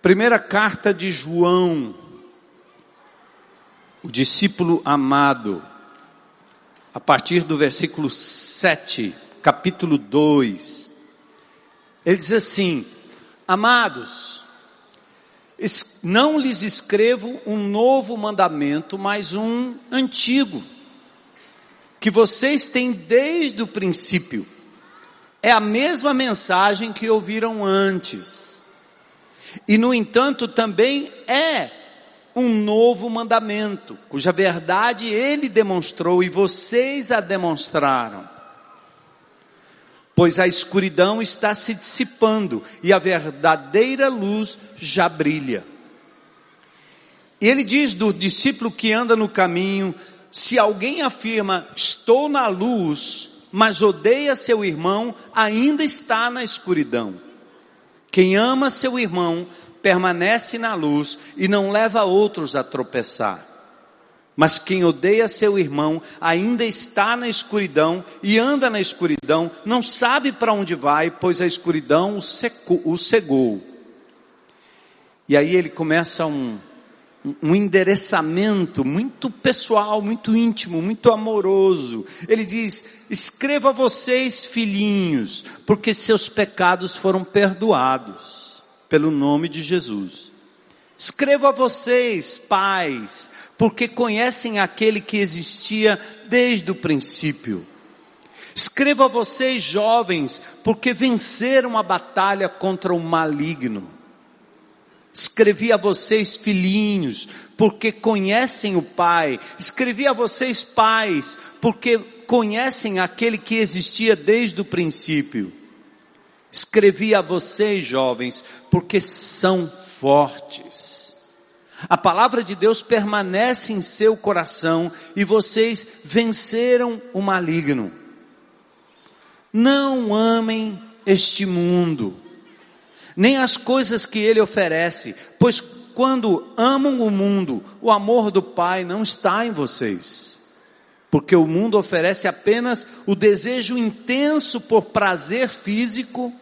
Primeira carta de João, o discípulo amado, a partir do versículo 7, capítulo 2. Ele diz assim: Amados, não lhes escrevo um novo mandamento, mas um antigo, que vocês têm desde o princípio. É a mesma mensagem que ouviram antes. E, no entanto, também é um novo mandamento, cuja verdade ele demonstrou e vocês a demonstraram. Pois a escuridão está se dissipando e a verdadeira luz já brilha. E ele diz do discípulo que anda no caminho: se alguém afirma, estou na luz, mas odeia seu irmão, ainda está na escuridão. Quem ama seu irmão permanece na luz e não leva outros a tropeçar. Mas quem odeia seu irmão ainda está na escuridão e anda na escuridão, não sabe para onde vai, pois a escuridão o, o cegou. E aí ele começa um, um endereçamento muito pessoal, muito íntimo, muito amoroso. Ele diz: Escreva vocês, filhinhos, porque seus pecados foram perdoados pelo nome de Jesus. Escreva vocês, pais, porque conhecem aquele que existia desde o princípio. Escreva vocês, jovens, porque venceram a batalha contra o maligno. Escrevi a vocês, filhinhos, porque conhecem o Pai. Escrevi a vocês, pais, porque conhecem aquele que existia desde o princípio. Escrevi a vocês, jovens, porque são fortes. A palavra de Deus permanece em seu coração e vocês venceram o maligno. Não amem este mundo nem as coisas que ele oferece, pois quando amam o mundo, o amor do Pai não está em vocês. Porque o mundo oferece apenas o desejo intenso por prazer físico,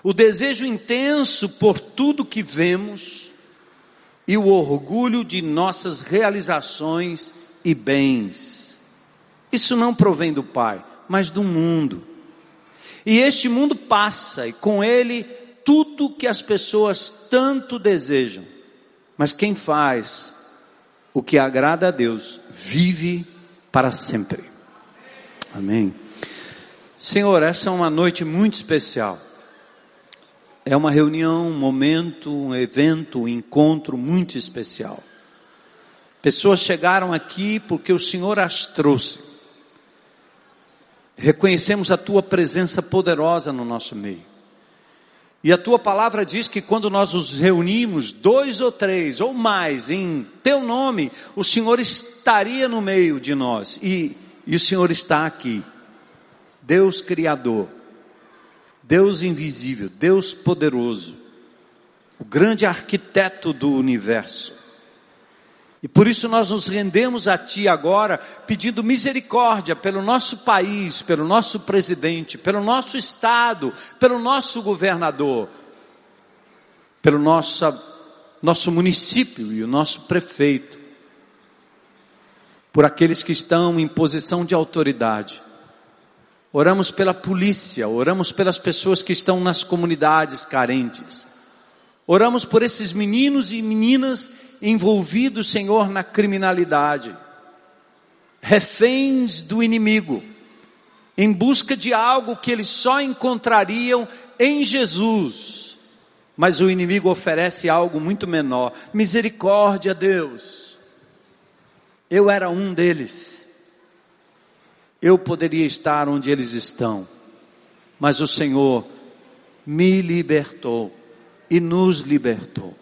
o desejo intenso por tudo que vemos e o orgulho de nossas realizações e bens. Isso não provém do Pai, mas do mundo. E este mundo passa e com ele tudo que as pessoas tanto desejam. Mas quem faz o que agrada a Deus vive para sempre. Amém. Senhor, essa é uma noite muito especial. É uma reunião, um momento, um evento, um encontro muito especial. Pessoas chegaram aqui porque o Senhor as trouxe. Reconhecemos a tua presença poderosa no nosso meio. E a tua palavra diz que quando nós nos reunimos, dois ou três ou mais, em teu nome, o Senhor estaria no meio de nós. E, e o Senhor está aqui. Deus Criador, Deus invisível, Deus poderoso, o grande arquiteto do universo. E por isso nós nos rendemos a Ti agora, pedindo misericórdia pelo nosso país, pelo nosso presidente, pelo nosso Estado, pelo nosso governador, pelo nosso, nosso município e o nosso prefeito, por aqueles que estão em posição de autoridade. Oramos pela polícia, oramos pelas pessoas que estão nas comunidades carentes. Oramos por esses meninos e meninas envolvidos, Senhor, na criminalidade, reféns do inimigo, em busca de algo que eles só encontrariam em Jesus. Mas o inimigo oferece algo muito menor. Misericórdia, Deus. Eu era um deles. Eu poderia estar onde eles estão. Mas o Senhor me libertou e nos libertou.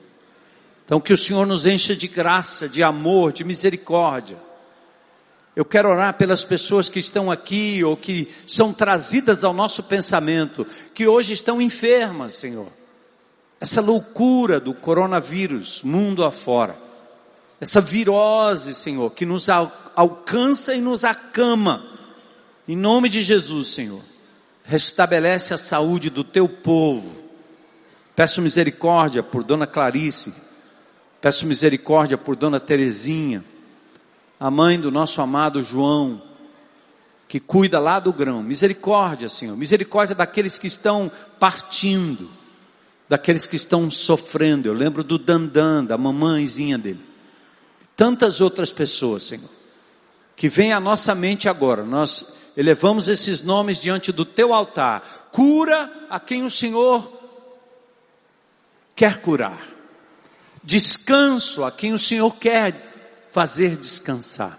Então, que o Senhor nos encha de graça, de amor, de misericórdia. Eu quero orar pelas pessoas que estão aqui ou que são trazidas ao nosso pensamento, que hoje estão enfermas, Senhor. Essa loucura do coronavírus, mundo afora. Essa virose, Senhor, que nos alcança e nos acama. Em nome de Jesus, Senhor. Restabelece a saúde do teu povo Peço misericórdia por Dona Clarice. Peço misericórdia por Dona Terezinha, a mãe do nosso amado João, que cuida lá do grão. Misericórdia, Senhor. Misericórdia daqueles que estão partindo, daqueles que estão sofrendo. Eu lembro do Dandan, da mamãezinha dele. Tantas outras pessoas, Senhor, que vem à nossa mente agora. Nós elevamos esses nomes diante do teu altar. Cura a quem o Senhor quer curar. Descanso a quem o Senhor quer fazer descansar.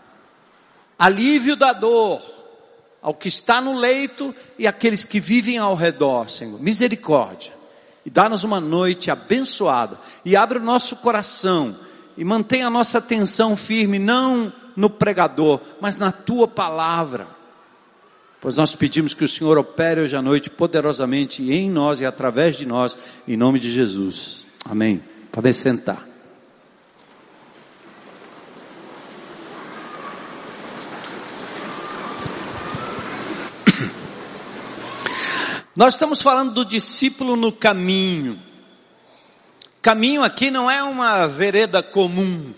Alívio da dor ao que está no leito e aqueles que vivem ao redor, Senhor. Misericórdia. E dá-nos uma noite abençoada. E abre o nosso coração. E mantenha a nossa atenção firme, não no pregador, mas na tua palavra. Pois nós pedimos que o Senhor opere hoje à noite poderosamente em nós e através de nós, em nome de Jesus. Amém. Podem sentar. Nós estamos falando do discípulo no caminho. Caminho aqui não é uma vereda comum,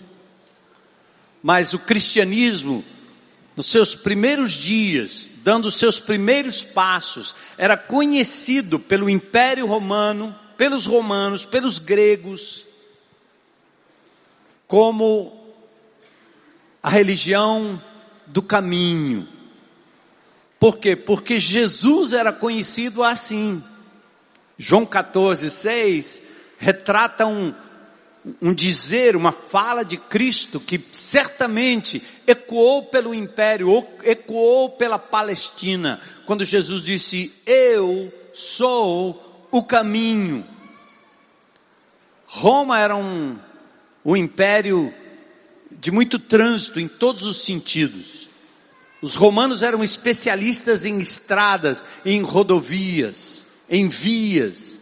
mas o cristianismo, nos seus primeiros dias, dando os seus primeiros passos, era conhecido pelo Império Romano, pelos romanos, pelos gregos, como a religião do caminho. Por quê? Porque Jesus era conhecido assim. João 14, 6 retrata um, um dizer, uma fala de Cristo que certamente ecoou pelo império, ecoou pela Palestina, quando Jesus disse: Eu sou o caminho. Roma era um, um império de muito trânsito em todos os sentidos. Os romanos eram especialistas em estradas, em rodovias, em vias.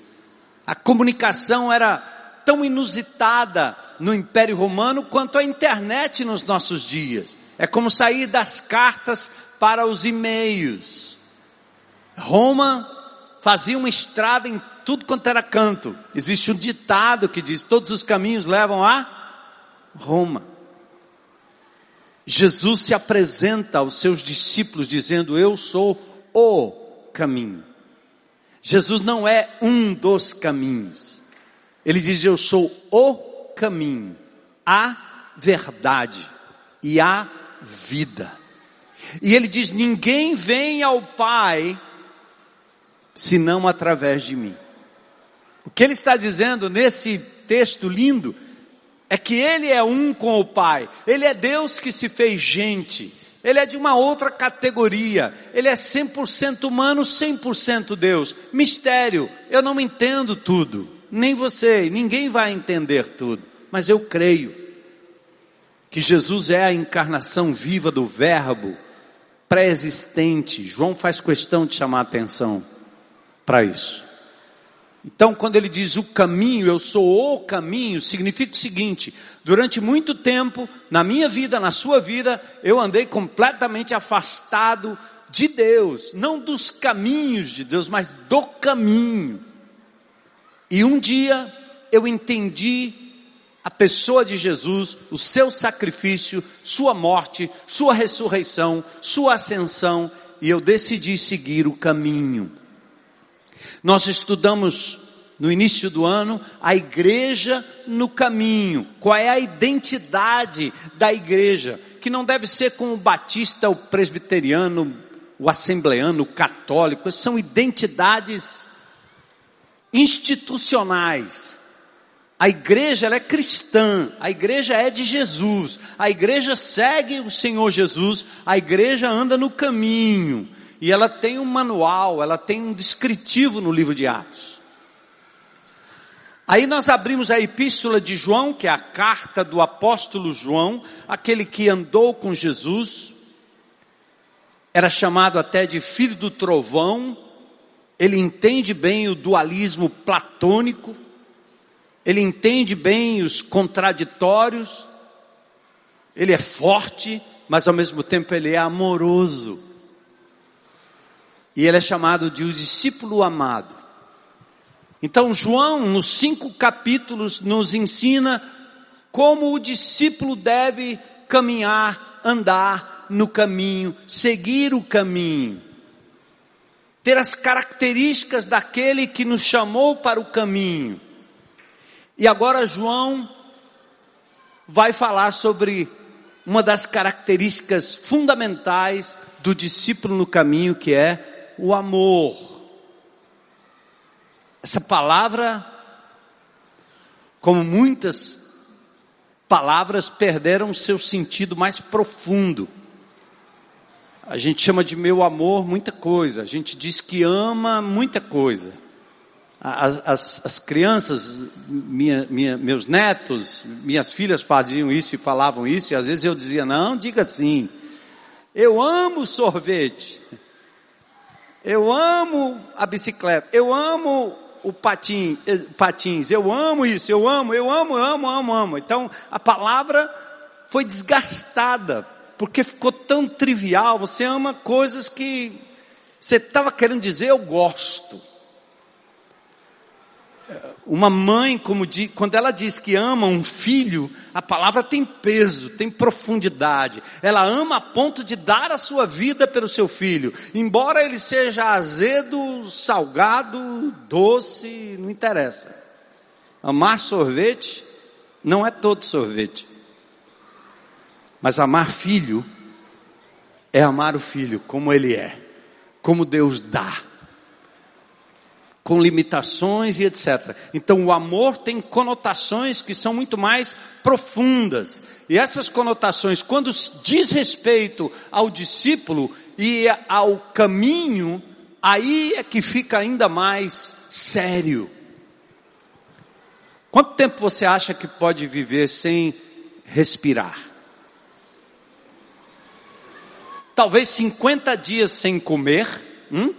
A comunicação era tão inusitada no Império Romano quanto a internet nos nossos dias. É como sair das cartas para os e-mails. Roma fazia uma estrada em tudo quanto era canto. Existe um ditado que diz: todos os caminhos levam a Roma. Jesus se apresenta aos seus discípulos dizendo: Eu sou o caminho. Jesus não é um dos caminhos. Ele diz: Eu sou o caminho, a verdade e a vida. E ele diz: Ninguém vem ao Pai senão através de mim. O que ele está dizendo nesse texto lindo é que ele é um com o Pai, ele é Deus que se fez gente, ele é de uma outra categoria, ele é 100% humano, 100% Deus. Mistério, eu não entendo tudo. Nem você, ninguém vai entender tudo, mas eu creio que Jesus é a encarnação viva do Verbo pré-existente. João faz questão de chamar a atenção para isso. Então, quando ele diz o caminho, eu sou o caminho, significa o seguinte: durante muito tempo, na minha vida, na sua vida, eu andei completamente afastado de Deus, não dos caminhos de Deus, mas do caminho. E um dia eu entendi a pessoa de Jesus, o seu sacrifício, sua morte, sua ressurreição, sua ascensão, e eu decidi seguir o caminho. Nós estudamos no início do ano a igreja no caminho. Qual é a identidade da igreja? Que não deve ser como o batista, o presbiteriano, o assembleano, o católico, são identidades institucionais. A igreja é cristã, a igreja é de Jesus, a igreja segue o Senhor Jesus, a igreja anda no caminho, e ela tem um manual, ela tem um descritivo no livro de Atos. Aí nós abrimos a epístola de João, que é a carta do apóstolo João, aquele que andou com Jesus, era chamado até de filho do trovão, ele entende bem o dualismo platônico, ele entende bem os contraditórios, ele é forte, mas ao mesmo tempo ele é amoroso. E ele é chamado de o discípulo amado. Então, João, nos cinco capítulos, nos ensina como o discípulo deve caminhar, andar no caminho, seguir o caminho, ter as características daquele que nos chamou para o caminho. E agora, João vai falar sobre uma das características fundamentais do discípulo no caminho, que é o amor. Essa palavra, como muitas palavras, perderam seu sentido mais profundo. A gente chama de meu amor muita coisa, a gente diz que ama muita coisa. As, as, as crianças, minha, minha, meus netos, minhas filhas faziam isso e falavam isso, e às vezes eu dizia, não, diga assim, eu amo sorvete, eu amo a bicicleta, eu amo o patim, eh, patins, eu amo isso, eu amo, eu amo, amo, amo, amo. Então a palavra foi desgastada, porque ficou tão trivial, você ama coisas que você estava querendo dizer eu gosto. Uma mãe, como diz, quando ela diz que ama um filho, a palavra tem peso, tem profundidade. Ela ama a ponto de dar a sua vida pelo seu filho, embora ele seja azedo, salgado, doce, não interessa. Amar sorvete não é todo sorvete. Mas amar filho é amar o filho como ele é, como Deus dá com limitações e etc. Então o amor tem conotações que são muito mais profundas. E essas conotações, quando diz respeito ao discípulo e ao caminho, aí é que fica ainda mais sério. Quanto tempo você acha que pode viver sem respirar? Talvez 50 dias sem comer, hum?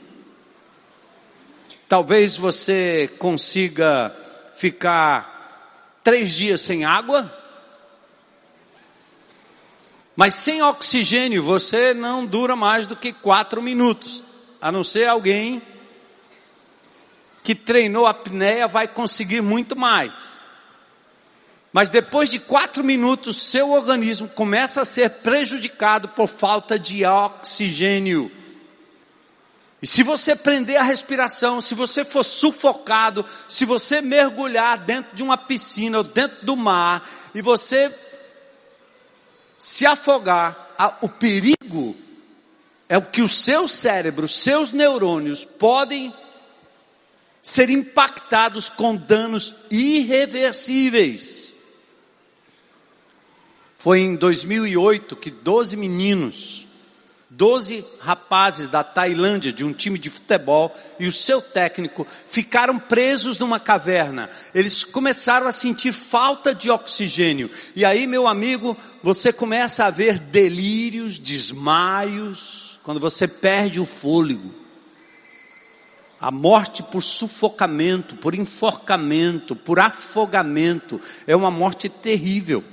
Talvez você consiga ficar três dias sem água, mas sem oxigênio você não dura mais do que quatro minutos, a não ser alguém que treinou a apneia vai conseguir muito mais. Mas depois de quatro minutos, seu organismo começa a ser prejudicado por falta de oxigênio. E se você prender a respiração, se você for sufocado, se você mergulhar dentro de uma piscina ou dentro do mar e você se afogar, o perigo é o que o seu cérebro, seus neurônios podem ser impactados com danos irreversíveis. Foi em 2008 que 12 meninos Doze rapazes da Tailândia, de um time de futebol, e o seu técnico ficaram presos numa caverna. Eles começaram a sentir falta de oxigênio. E aí, meu amigo, você começa a ver delírios, desmaios, quando você perde o fôlego. A morte por sufocamento, por enforcamento, por afogamento, é uma morte terrível.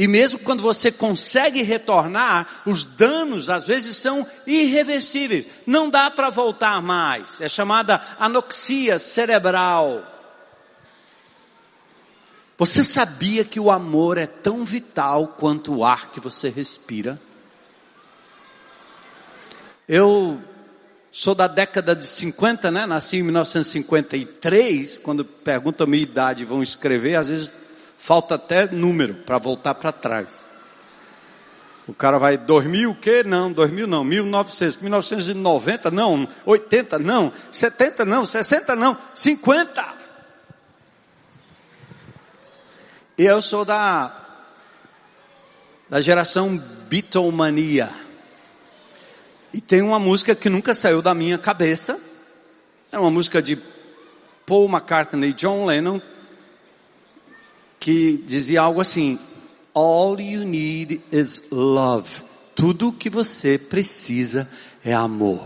E mesmo quando você consegue retornar, os danos às vezes são irreversíveis. Não dá para voltar mais. É chamada anoxia cerebral. Você sabia que o amor é tão vital quanto o ar que você respira? Eu sou da década de 50, né? Nasci em 1953. Quando perguntam a minha idade, vão escrever, às vezes Falta até número para voltar para trás. O cara vai, 2000 o quê? Não, 2000 não, 1900, 1990 não, 80 não, 70 não, 60 não, 50. E eu sou da, da geração Beatlemania. E tem uma música que nunca saiu da minha cabeça. É uma música de Paul McCartney e John Lennon, que dizia algo assim: All you need is love. Tudo o que você precisa é amor.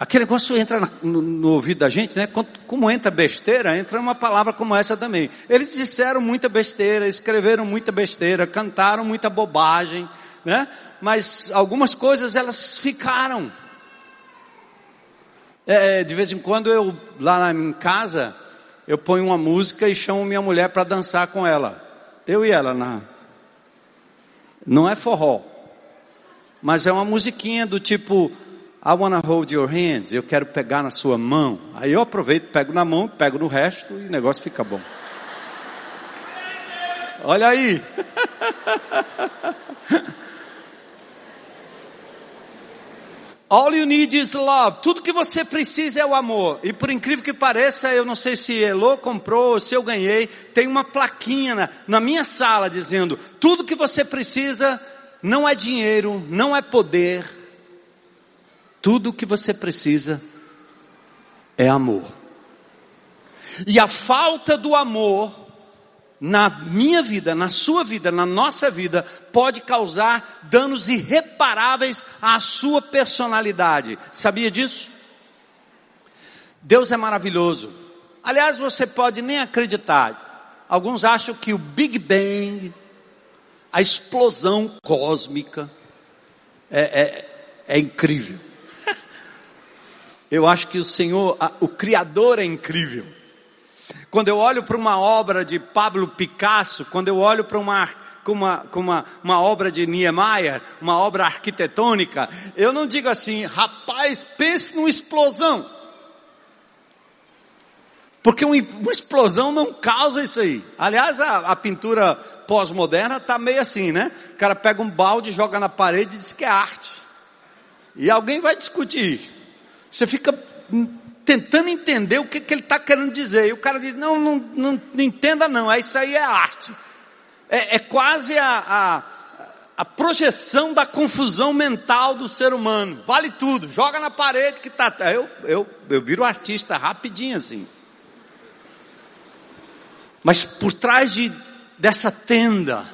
Aquele negócio entra no, no, ouvido da gente, né? Como entra besteira, entra uma palavra como essa também. Eles disseram muita besteira, escreveram muita besteira, cantaram muita bobagem, né? Mas algumas coisas elas ficaram. É, de vez em quando eu, lá em casa, eu ponho uma música e chamo minha mulher para dançar com ela. Eu e ela, na... não é forró, mas é uma musiquinha do tipo I wanna hold your hands, eu quero pegar na sua mão. Aí eu aproveito, pego na mão, pego no resto e o negócio fica bom. Olha aí. All you need is love. Tudo que você precisa é o amor. E por incrível que pareça, eu não sei se Elô comprou ou se eu ganhei, tem uma plaquinha na, na minha sala dizendo: tudo que você precisa não é dinheiro, não é poder. Tudo que você precisa é amor. E a falta do amor na minha vida, na sua vida, na nossa vida, pode causar danos irreparáveis à sua personalidade. Sabia disso? Deus é maravilhoso. Aliás, você pode nem acreditar. Alguns acham que o Big Bang, a explosão cósmica, é, é, é incrível. Eu acho que o Senhor, o Criador é incrível. Quando eu olho para uma obra de Pablo Picasso, quando eu olho para uma uma, uma, uma obra de Niemeyer, uma obra arquitetônica, eu não digo assim, rapaz, pense numa explosão. Porque uma, uma explosão não causa isso aí. Aliás, a, a pintura pós-moderna está meio assim, né? O cara pega um balde, joga na parede e diz que é arte. E alguém vai discutir. Você fica tentando entender o que, que ele está querendo dizer. E o cara diz: não, não, não, não entenda, não, é, isso aí é arte. É, é quase a, a, a, projeção da confusão mental do ser humano. Vale tudo, joga na parede que está. Eu, eu, eu viro artista rapidinho assim. Mas por trás de, dessa tenda,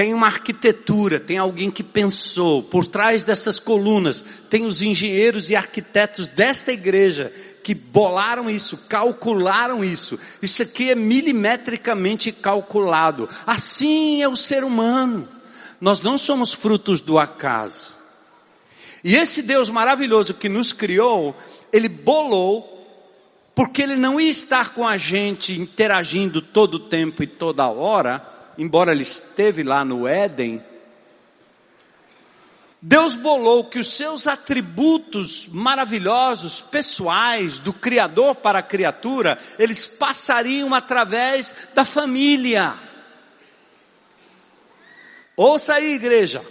tem uma arquitetura, tem alguém que pensou. Por trás dessas colunas, tem os engenheiros e arquitetos desta igreja que bolaram isso, calcularam isso. Isso aqui é milimetricamente calculado. Assim é o ser humano. Nós não somos frutos do acaso. E esse Deus maravilhoso que nos criou, ele bolou porque ele não ia estar com a gente interagindo todo o tempo e toda hora embora ele esteve lá no Éden, Deus bolou que os seus atributos maravilhosos, pessoais, do Criador para a criatura, eles passariam através da família. Ouça aí, igreja.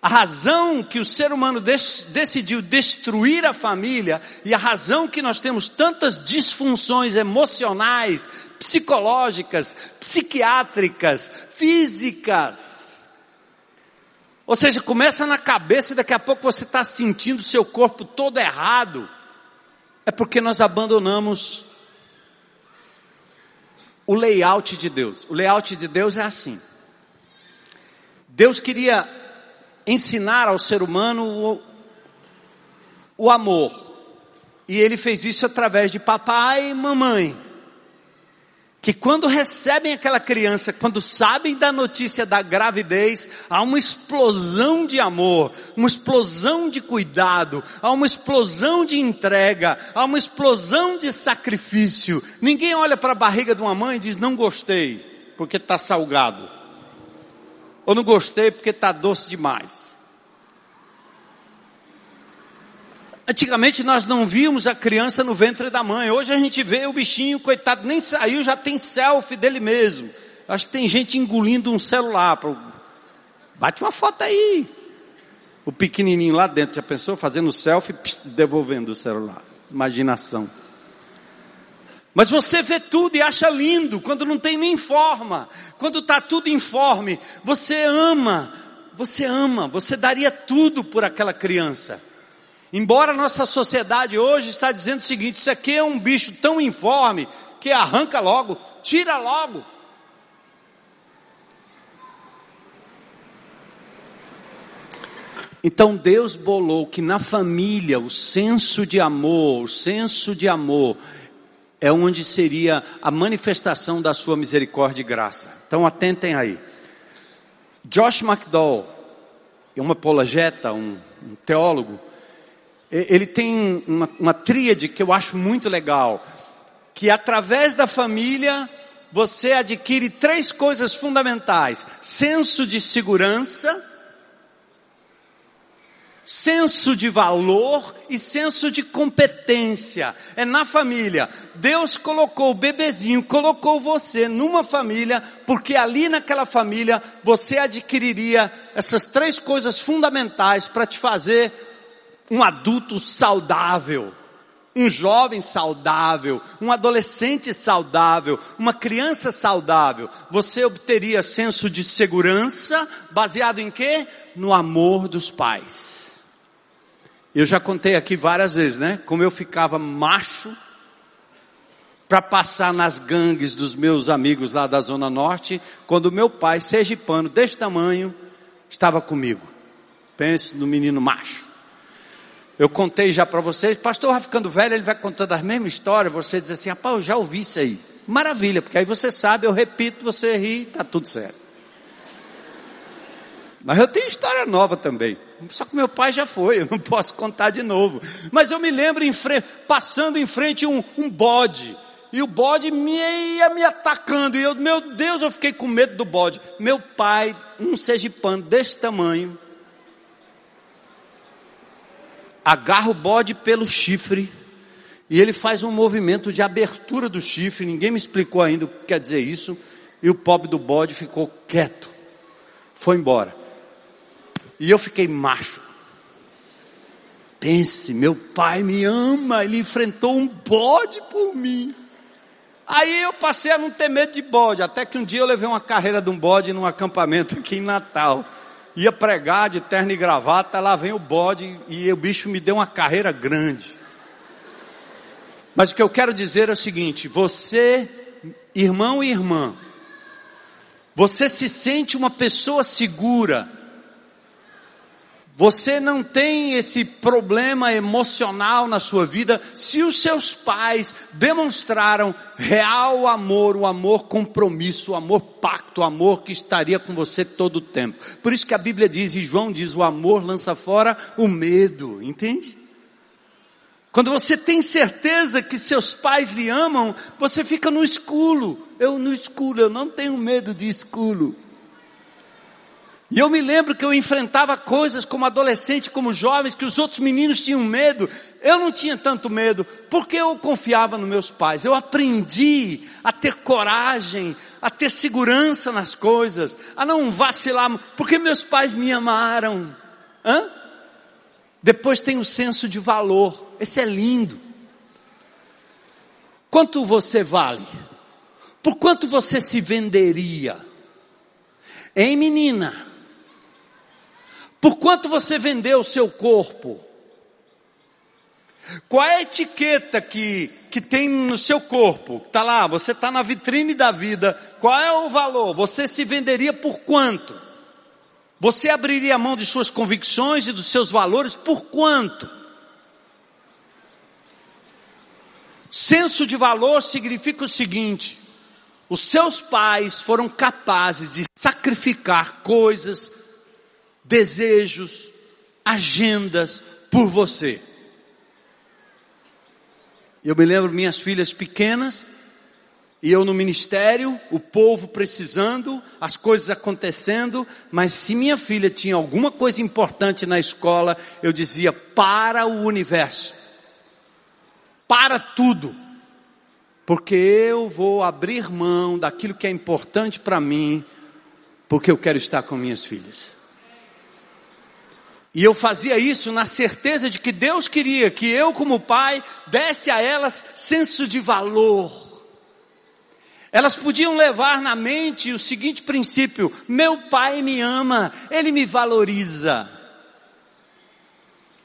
A razão que o ser humano decidiu destruir a família e a razão que nós temos tantas disfunções emocionais, psicológicas, psiquiátricas, físicas. Ou seja, começa na cabeça e daqui a pouco você está sentindo seu corpo todo errado. É porque nós abandonamos o layout de Deus. O layout de Deus é assim. Deus queria ensinar ao ser humano o, o amor. E ele fez isso através de papai e mamãe que quando recebem aquela criança, quando sabem da notícia da gravidez, há uma explosão de amor, uma explosão de cuidado, há uma explosão de entrega, há uma explosão de sacrifício. Ninguém olha para a barriga de uma mãe e diz: Não gostei, porque está salgado, ou não gostei porque está doce demais. Antigamente nós não víamos a criança no ventre da mãe. Hoje a gente vê o bichinho, coitado, nem saiu, já tem selfie dele mesmo. Acho que tem gente engolindo um celular. Bate uma foto aí. O pequenininho lá dentro, já pensou? Fazendo selfie, devolvendo o celular. Imaginação. Mas você vê tudo e acha lindo, quando não tem nem forma. Quando está tudo informe, você ama. Você ama, você daria tudo por aquela criança. Embora nossa sociedade hoje está dizendo o seguinte: isso aqui é um bicho tão informe que arranca logo, tira logo. Então Deus bolou que na família o senso de amor, o senso de amor é onde seria a manifestação da sua misericórdia e graça. Então atentem aí. Josh McDowell, uma apologeta, um, um teólogo, ele tem uma, uma tríade que eu acho muito legal, que através da família você adquire três coisas fundamentais: senso de segurança, senso de valor e senso de competência. É na família. Deus colocou o bebezinho, colocou você numa família, porque ali naquela família você adquiriria essas três coisas fundamentais para te fazer um adulto saudável. Um jovem saudável, um adolescente saudável, uma criança saudável, você obteria senso de segurança baseado em quê? No amor dos pais. Eu já contei aqui várias vezes, né? Como eu ficava macho para passar nas gangues dos meus amigos lá da Zona Norte, quando meu pai, sergipano, deste tamanho, estava comigo. Pense no menino macho. Eu contei já para vocês, pastor vai ficando velho, ele vai contando as mesmas histórias, você diz assim, rapaz, eu já ouvi isso aí. Maravilha, porque aí você sabe, eu repito, você ri, tá tudo certo. Mas eu tenho história nova também. Só que meu pai já foi, eu não posso contar de novo. Mas eu me lembro em frente, passando em frente um, um bode. E o bode me ia me atacando. E eu, meu Deus, eu fiquei com medo do bode. Meu pai, um sergipano desse tamanho, agarra o bode pelo chifre. E ele faz um movimento de abertura do chifre. Ninguém me explicou ainda o que quer dizer isso. E o pobre do bode ficou quieto. Foi embora. E eu fiquei macho. Pense, meu pai me ama, ele enfrentou um bode por mim. Aí eu passei a não ter medo de bode, até que um dia eu levei uma carreira de um bode num acampamento aqui em Natal. Ia pregar de terno e gravata, lá vem o bode e o bicho me deu uma carreira grande. Mas o que eu quero dizer é o seguinte: você, irmão e irmã, você se sente uma pessoa segura você não tem esse problema emocional na sua vida se os seus pais demonstraram real amor, o amor compromisso, o amor pacto, o amor que estaria com você todo o tempo. Por isso que a Bíblia diz, e João diz, o amor lança fora o medo, entende? Quando você tem certeza que seus pais lhe amam, você fica no escuro. Eu no escuro, eu não tenho medo de escuro. E eu me lembro que eu enfrentava coisas como adolescente, como jovens, que os outros meninos tinham medo. Eu não tinha tanto medo, porque eu confiava nos meus pais. Eu aprendi a ter coragem, a ter segurança nas coisas, a não vacilar, porque meus pais me amaram. Hã? Depois tem o senso de valor. Esse é lindo. Quanto você vale? Por quanto você se venderia? Hein, menina? Por quanto você vendeu o seu corpo? Qual é a etiqueta que, que tem no seu corpo? Está lá, você está na vitrine da vida. Qual é o valor? Você se venderia por quanto? Você abriria a mão de suas convicções e dos seus valores por quanto? Senso de valor significa o seguinte: os seus pais foram capazes de sacrificar coisas, desejos, agendas por você. Eu me lembro minhas filhas pequenas, e eu no ministério, o povo precisando, as coisas acontecendo, mas se minha filha tinha alguma coisa importante na escola, eu dizia: para o universo, para tudo, porque eu vou abrir mão daquilo que é importante para mim, porque eu quero estar com minhas filhas. E eu fazia isso na certeza de que Deus queria que eu, como pai, desse a elas senso de valor. Elas podiam levar na mente o seguinte princípio: meu pai me ama, ele me valoriza.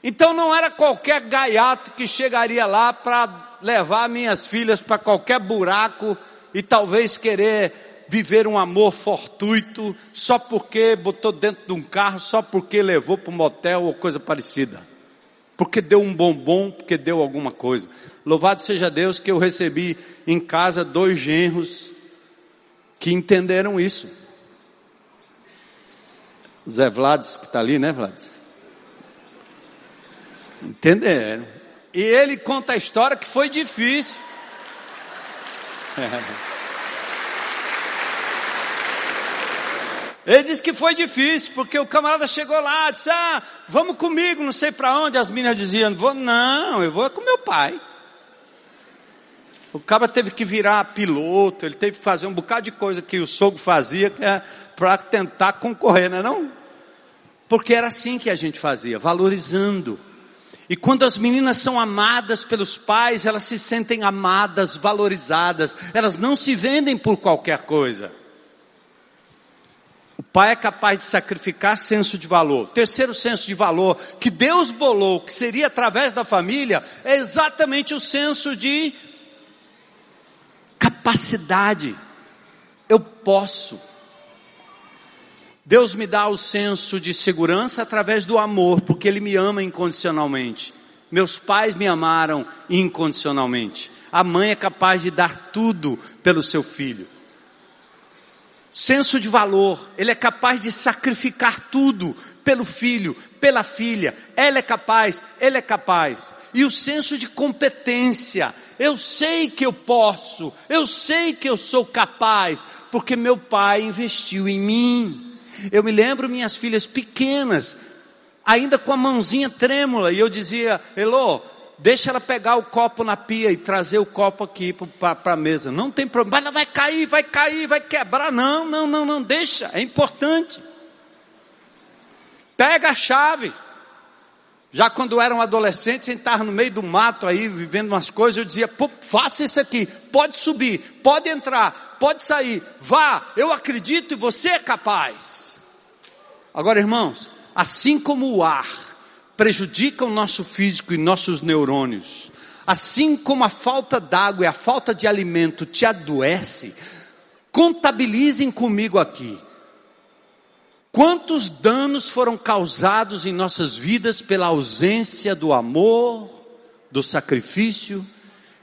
Então não era qualquer gaiato que chegaria lá para levar minhas filhas para qualquer buraco e talvez querer viver um amor fortuito só porque botou dentro de um carro, só porque levou para um motel ou coisa parecida. Porque deu um bombom, porque deu alguma coisa. Louvado seja Deus que eu recebi em casa dois genros que entenderam isso. O Zé Vlades, que está ali, né, Vlades? Entenderam? E ele conta a história que foi difícil. Ele disse que foi difícil, porque o camarada chegou lá, disse, ah, vamos comigo, não sei para onde. As meninas diziam, vou, não, eu vou com meu pai. O cara teve que virar piloto, ele teve que fazer um bocado de coisa que o sogro fazia é para tentar concorrer, não é não? Porque era assim que a gente fazia, valorizando. E quando as meninas são amadas pelos pais, elas se sentem amadas, valorizadas, elas não se vendem por qualquer coisa. Pai é capaz de sacrificar senso de valor. Terceiro senso de valor que Deus bolou, que seria através da família, é exatamente o senso de capacidade. Eu posso. Deus me dá o senso de segurança através do amor, porque Ele me ama incondicionalmente. Meus pais me amaram incondicionalmente. A mãe é capaz de dar tudo pelo seu filho senso de valor, ele é capaz de sacrificar tudo pelo filho, pela filha, ela é capaz, ele é capaz. E o senso de competência, eu sei que eu posso, eu sei que eu sou capaz, porque meu pai investiu em mim. Eu me lembro minhas filhas pequenas, ainda com a mãozinha trêmula, e eu dizia, Elô, Deixa ela pegar o copo na pia e trazer o copo aqui para a mesa. Não tem problema. Mas ela vai cair, vai cair, vai quebrar. Não, não, não, não. Deixa. É importante. Pega a chave. Já quando eram adolescentes, sentavam no meio do mato aí, vivendo umas coisas, eu dizia, faça isso aqui, pode subir, pode entrar, pode sair, vá, eu acredito e você é capaz. Agora, irmãos, assim como o ar, prejudica o nosso físico e nossos neurônios, assim como a falta d'água e a falta de alimento te adoece, contabilizem comigo aqui. Quantos danos foram causados em nossas vidas pela ausência do amor, do sacrifício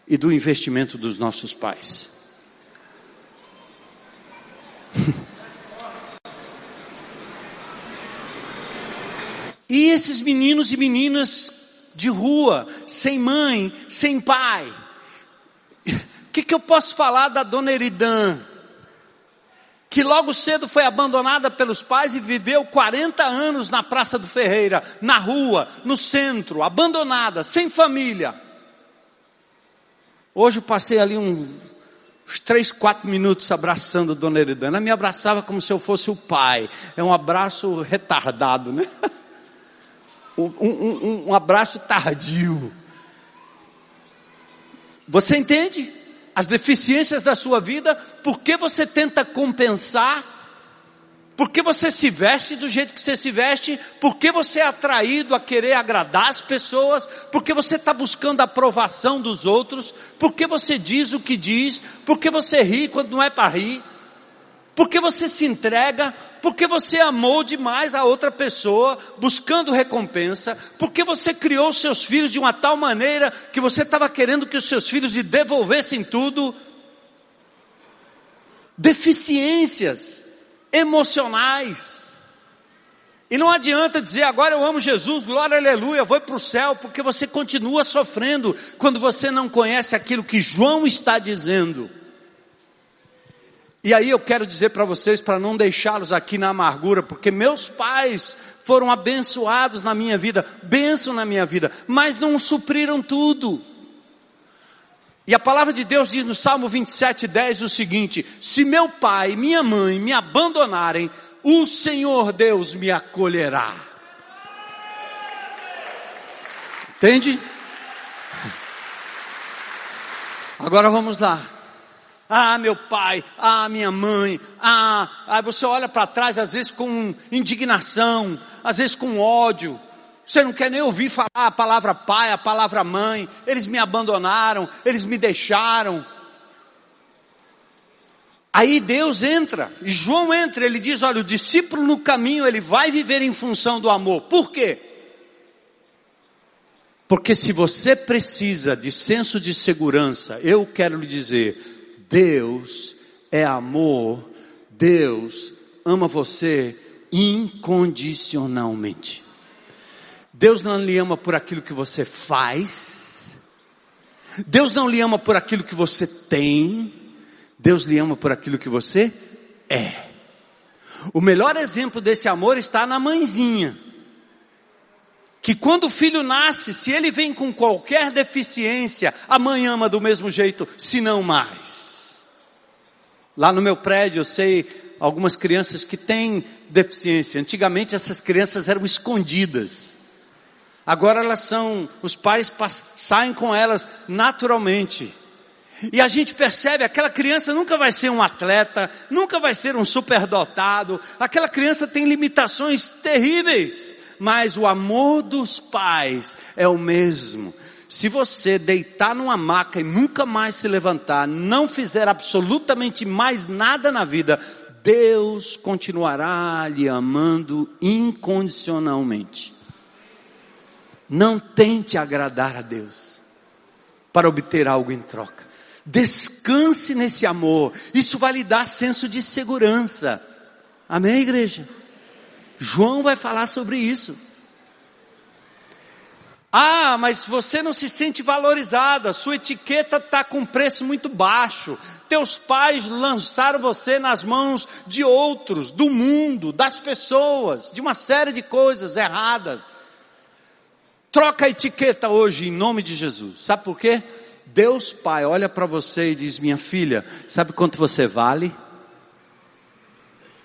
e do investimento dos nossos pais? E esses meninos e meninas de rua, sem mãe, sem pai. O que, que eu posso falar da dona Eridan? Que logo cedo foi abandonada pelos pais e viveu 40 anos na Praça do Ferreira, na rua, no centro, abandonada, sem família. Hoje eu passei ali um, uns três, quatro minutos abraçando a Dona Eridan. Ela me abraçava como se eu fosse o pai. É um abraço retardado, né? um, um, um abraço tardio. Você entende as deficiências da sua vida? Por que você tenta compensar? Por que você se veste do jeito que você se veste? Por que você é atraído a querer agradar as pessoas? Por que você está buscando a aprovação dos outros? Por que você diz o que diz? Por que você ri quando não é para rir? Porque você se entrega, porque você amou demais a outra pessoa, buscando recompensa, porque você criou seus filhos de uma tal maneira que você estava querendo que os seus filhos lhe devolvessem tudo. Deficiências emocionais. E não adianta dizer agora eu amo Jesus, glória aleluia, vou para o céu, porque você continua sofrendo quando você não conhece aquilo que João está dizendo. E aí eu quero dizer para vocês, para não deixá-los aqui na amargura, porque meus pais foram abençoados na minha vida, bênção na minha vida, mas não supriram tudo. E a palavra de Deus diz no Salmo 27, 10 o seguinte: Se meu pai e minha mãe me abandonarem, o Senhor Deus me acolherá. Entende? Agora vamos lá. Ah, meu pai, ah, minha mãe, ah, aí você olha para trás às vezes com indignação, às vezes com ódio. Você não quer nem ouvir falar a palavra pai, a palavra mãe. Eles me abandonaram, eles me deixaram. Aí Deus entra, e João entra, ele diz: olha, o discípulo no caminho, ele vai viver em função do amor. Por quê? Porque se você precisa de senso de segurança, eu quero lhe dizer, Deus é amor, Deus ama você incondicionalmente. Deus não lhe ama por aquilo que você faz. Deus não lhe ama por aquilo que você tem. Deus lhe ama por aquilo que você é. O melhor exemplo desse amor está na mãezinha. Que quando o filho nasce, se ele vem com qualquer deficiência, a mãe ama do mesmo jeito, se não mais. Lá no meu prédio eu sei algumas crianças que têm deficiência. Antigamente essas crianças eram escondidas. Agora elas são, os pais saem com elas naturalmente. E a gente percebe, aquela criança nunca vai ser um atleta, nunca vai ser um superdotado, aquela criança tem limitações terríveis, mas o amor dos pais é o mesmo. Se você deitar numa maca e nunca mais se levantar, não fizer absolutamente mais nada na vida, Deus continuará lhe amando incondicionalmente. Não tente agradar a Deus para obter algo em troca. Descanse nesse amor. Isso vai lhe dar senso de segurança. Amém, igreja? João vai falar sobre isso. Ah, mas você não se sente valorizada, sua etiqueta está com preço muito baixo. Teus pais lançaram você nas mãos de outros, do mundo, das pessoas, de uma série de coisas erradas. Troca a etiqueta hoje em nome de Jesus. Sabe por quê? Deus Pai olha para você e diz: Minha filha, sabe quanto você vale?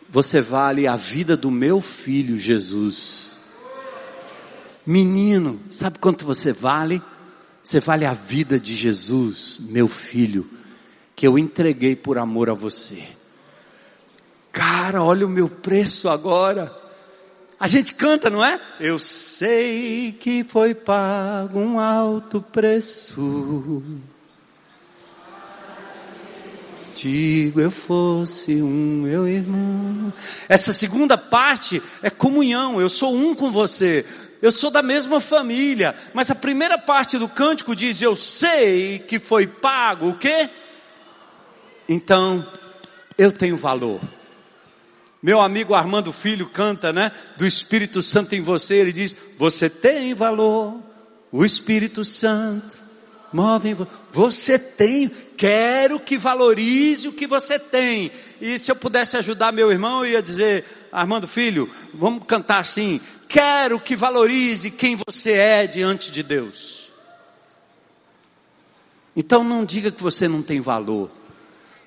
Você vale a vida do meu filho Jesus. Menino, sabe quanto você vale? Você vale a vida de Jesus, meu filho, que eu entreguei por amor a você. Cara, olha o meu preço agora. A gente canta, não é? Eu sei que foi pago um alto preço. Digo eu fosse um meu irmão. Essa segunda parte é comunhão. Eu sou um com você. Eu sou da mesma família. Mas a primeira parte do cântico diz: Eu sei que foi pago o quê? Então, eu tenho valor. Meu amigo Armando Filho canta, né? Do Espírito Santo em você. Ele diz: Você tem valor, o Espírito Santo move em você. Você tem, quero que valorize o que você tem. E se eu pudesse ajudar meu irmão, eu ia dizer: Armando Filho, vamos cantar assim. Quero que valorize quem você é diante de Deus. Então não diga que você não tem valor.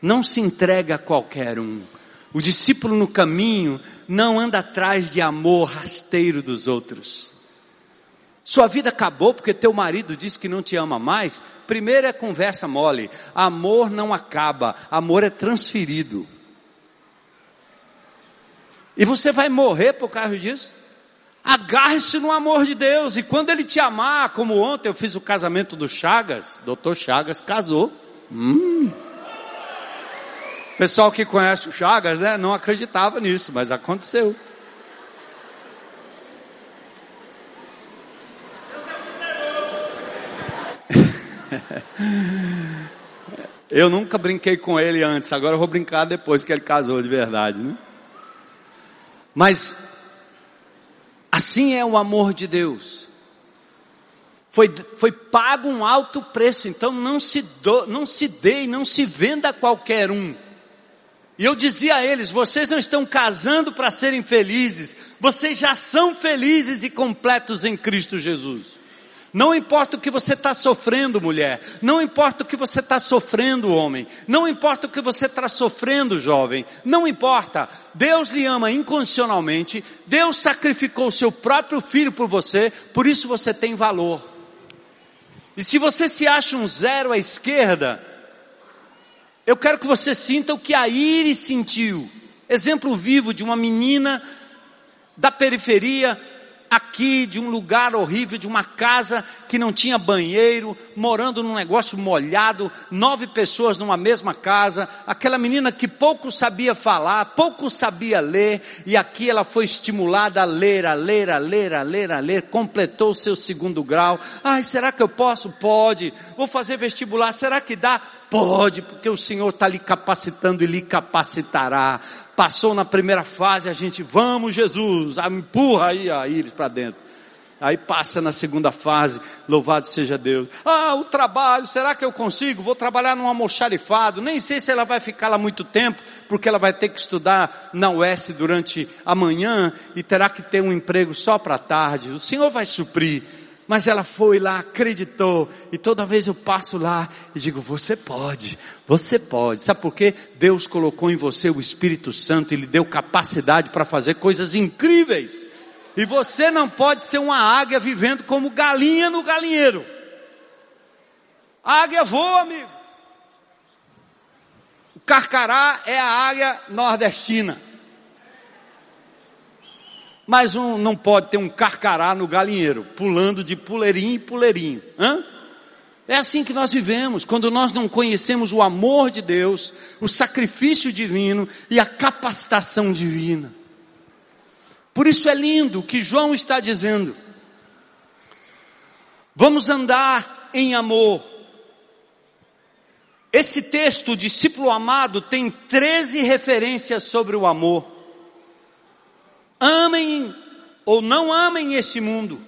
Não se entrega a qualquer um. O discípulo no caminho não anda atrás de amor rasteiro dos outros. Sua vida acabou porque teu marido disse que não te ama mais. Primeiro é conversa mole. Amor não acaba, amor é transferido. E você vai morrer por causa disso? Agarre-se no amor de Deus. E quando Ele te amar, como ontem eu fiz o casamento do Chagas, doutor Chagas casou. Hum. Pessoal que conhece o Chagas, né, não acreditava nisso, mas aconteceu. Eu nunca brinquei com ele antes, agora eu vou brincar depois que ele casou de verdade, né? Mas assim é o amor de Deus. Foi, foi pago um alto preço, então não se, do, não se dê e não se venda a qualquer um. E eu dizia a eles: vocês não estão casando para serem felizes, vocês já são felizes e completos em Cristo Jesus. Não importa o que você está sofrendo, mulher. Não importa o que você está sofrendo, homem. Não importa o que você está sofrendo, jovem. Não importa. Deus lhe ama incondicionalmente. Deus sacrificou o seu próprio filho por você. Por isso você tem valor. E se você se acha um zero à esquerda, eu quero que você sinta o que a Iris sentiu. Exemplo vivo de uma menina da periferia, aqui, de um lugar horrível, de uma casa que não tinha banheiro, morando num negócio molhado, nove pessoas numa mesma casa, aquela menina que pouco sabia falar, pouco sabia ler, e aqui ela foi estimulada a ler, a ler, a ler, a ler, a ler, completou o seu segundo grau. Ai, será que eu posso? Pode. Vou fazer vestibular, será que dá? Pode, porque o Senhor está lhe capacitando e lhe capacitará. Passou na primeira fase, a gente, vamos Jesus, empurra aí a íris para dentro. Aí passa na segunda fase, louvado seja Deus. Ah, o trabalho, será que eu consigo? Vou trabalhar num almoxarifado, nem sei se ela vai ficar lá muito tempo, porque ela vai ter que estudar na UES durante a manhã e terá que ter um emprego só para tarde. O Senhor vai suprir. Mas ela foi lá, acreditou, e toda vez eu passo lá e digo: Você pode, você pode. Sabe por quê? Deus colocou em você o Espírito Santo e lhe deu capacidade para fazer coisas incríveis. E você não pode ser uma águia vivendo como galinha no galinheiro. A águia voa, amigo. O carcará é a águia nordestina. Mas um, não pode ter um carcará no galinheiro, pulando de puleirinho em puleirinho. Hã? É assim que nós vivemos, quando nós não conhecemos o amor de Deus, o sacrifício divino e a capacitação divina. Por isso é lindo o que João está dizendo. Vamos andar em amor. Esse texto, discípulo amado, tem 13 referências sobre o amor. Amem ou não amem esse mundo,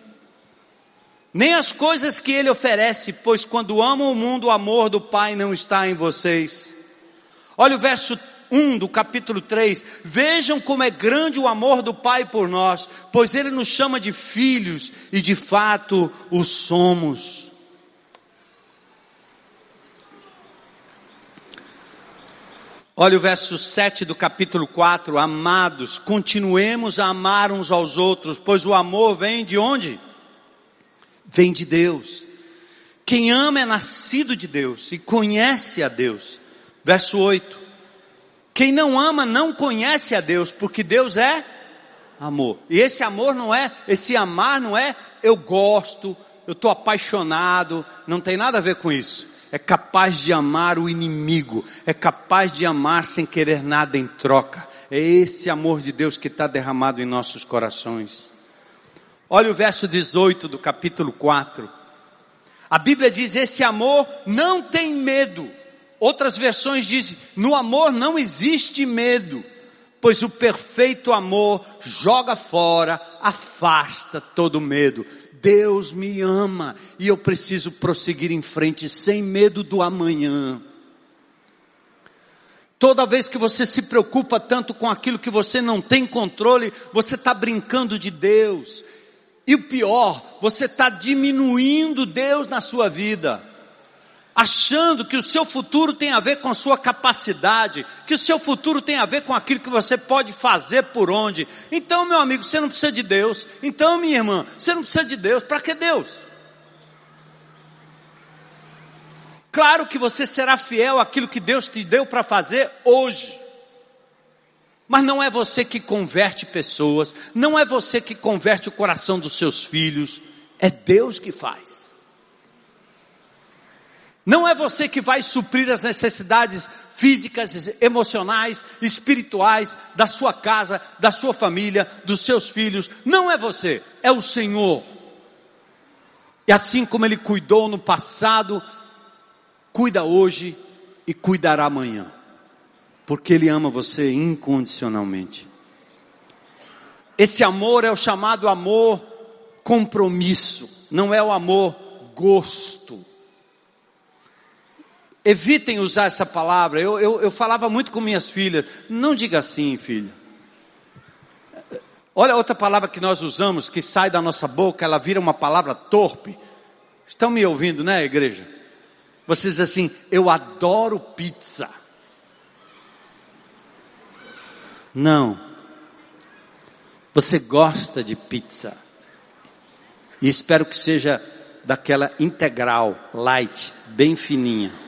nem as coisas que ele oferece, pois quando amam o mundo, o amor do Pai não está em vocês. Olha o verso 1 do capítulo 3, vejam como é grande o amor do Pai por nós, pois Ele nos chama de filhos e de fato o somos. Olha o verso 7 do capítulo 4, amados, continuemos a amar uns aos outros, pois o amor vem de onde? Vem de Deus. Quem ama é nascido de Deus e conhece a Deus. Verso 8. Quem não ama não conhece a Deus, porque Deus é amor. E esse amor não é, esse amar não é eu gosto, eu estou apaixonado, não tem nada a ver com isso. É capaz de amar o inimigo, é capaz de amar sem querer nada em troca. É esse amor de Deus que está derramado em nossos corações. Olha o verso 18 do capítulo 4. A Bíblia diz: esse amor não tem medo. Outras versões dizem: no amor não existe medo, pois o perfeito amor joga fora, afasta todo medo. Deus me ama e eu preciso prosseguir em frente sem medo do amanhã. Toda vez que você se preocupa tanto com aquilo que você não tem controle, você está brincando de Deus. E o pior, você está diminuindo Deus na sua vida achando que o seu futuro tem a ver com a sua capacidade, que o seu futuro tem a ver com aquilo que você pode fazer por onde. Então, meu amigo, você não precisa de Deus. Então, minha irmã, você não precisa de Deus. Para que Deus? Claro que você será fiel àquilo que Deus te deu para fazer hoje. Mas não é você que converte pessoas, não é você que converte o coração dos seus filhos, é Deus que faz. Não é você que vai suprir as necessidades físicas, emocionais, espirituais da sua casa, da sua família, dos seus filhos. Não é você, é o Senhor. E assim como Ele cuidou no passado, cuida hoje e cuidará amanhã. Porque Ele ama você incondicionalmente. Esse amor é o chamado amor compromisso, não é o amor gosto. Evitem usar essa palavra. Eu, eu, eu falava muito com minhas filhas. Não diga assim, filha. Olha outra palavra que nós usamos, que sai da nossa boca, ela vira uma palavra torpe. Estão me ouvindo, né, igreja? Vocês dizem assim, eu adoro pizza. Não. Você gosta de pizza. E espero que seja daquela integral, light, bem fininha.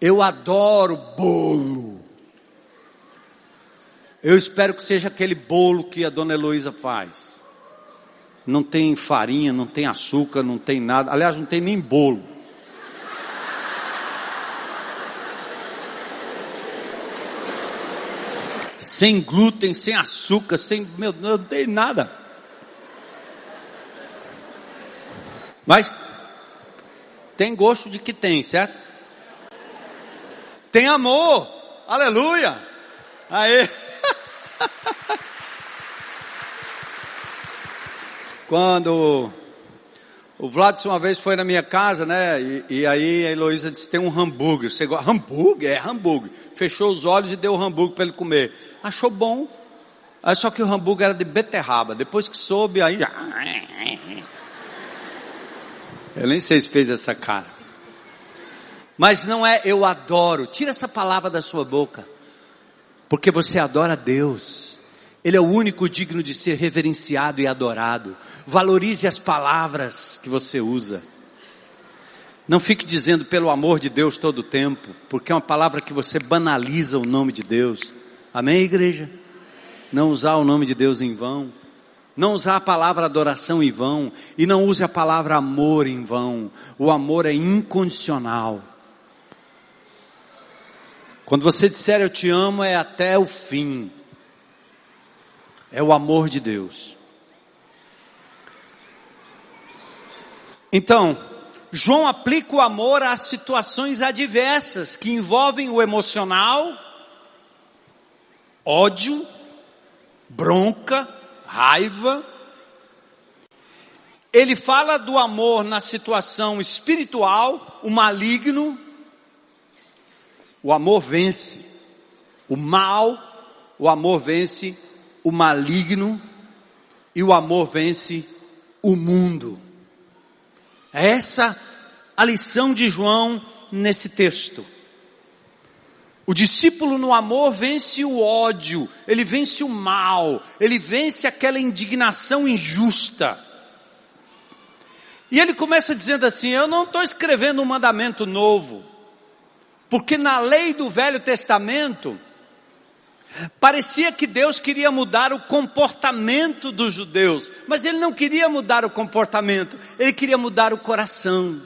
Eu adoro bolo. Eu espero que seja aquele bolo que a dona Heloísa faz. Não tem farinha, não tem açúcar, não tem nada. Aliás, não tem nem bolo. Sem glúten, sem açúcar, sem. Meu Deus, não tem nada. Mas tem gosto de que tem, certo? Tem amor. Aleluia. Aê. Quando o Vladson uma vez foi na minha casa, né? E, e aí a Heloísa disse: tem um hambúrguer. Você gosta? Hambúrguer? É hambúrguer. Fechou os olhos e deu o hambúrguer para ele comer. Achou bom. Aí só que o hambúrguer era de beterraba. Depois que soube, aí. Eu nem sei se fez essa cara. Mas não é eu adoro. Tira essa palavra da sua boca. Porque você adora Deus. Ele é o único digno de ser reverenciado e adorado. Valorize as palavras que você usa. Não fique dizendo pelo amor de Deus todo o tempo, porque é uma palavra que você banaliza o nome de Deus. Amém, igreja? Não usar o nome de Deus em vão. Não usar a palavra adoração em vão. E não use a palavra amor em vão. O amor é incondicional. Quando você disser eu te amo, é até o fim é o amor de Deus. Então, João aplica o amor às situações adversas que envolvem o emocional, ódio, bronca, raiva. Ele fala do amor na situação espiritual, o maligno. O amor vence o mal, o amor vence o maligno e o amor vence o mundo. É essa a lição de João nesse texto. O discípulo no amor vence o ódio, ele vence o mal, ele vence aquela indignação injusta. E ele começa dizendo assim: Eu não estou escrevendo um mandamento novo, porque na lei do Velho Testamento, Parecia que Deus queria mudar o comportamento dos judeus, mas ele não queria mudar o comportamento, ele queria mudar o coração.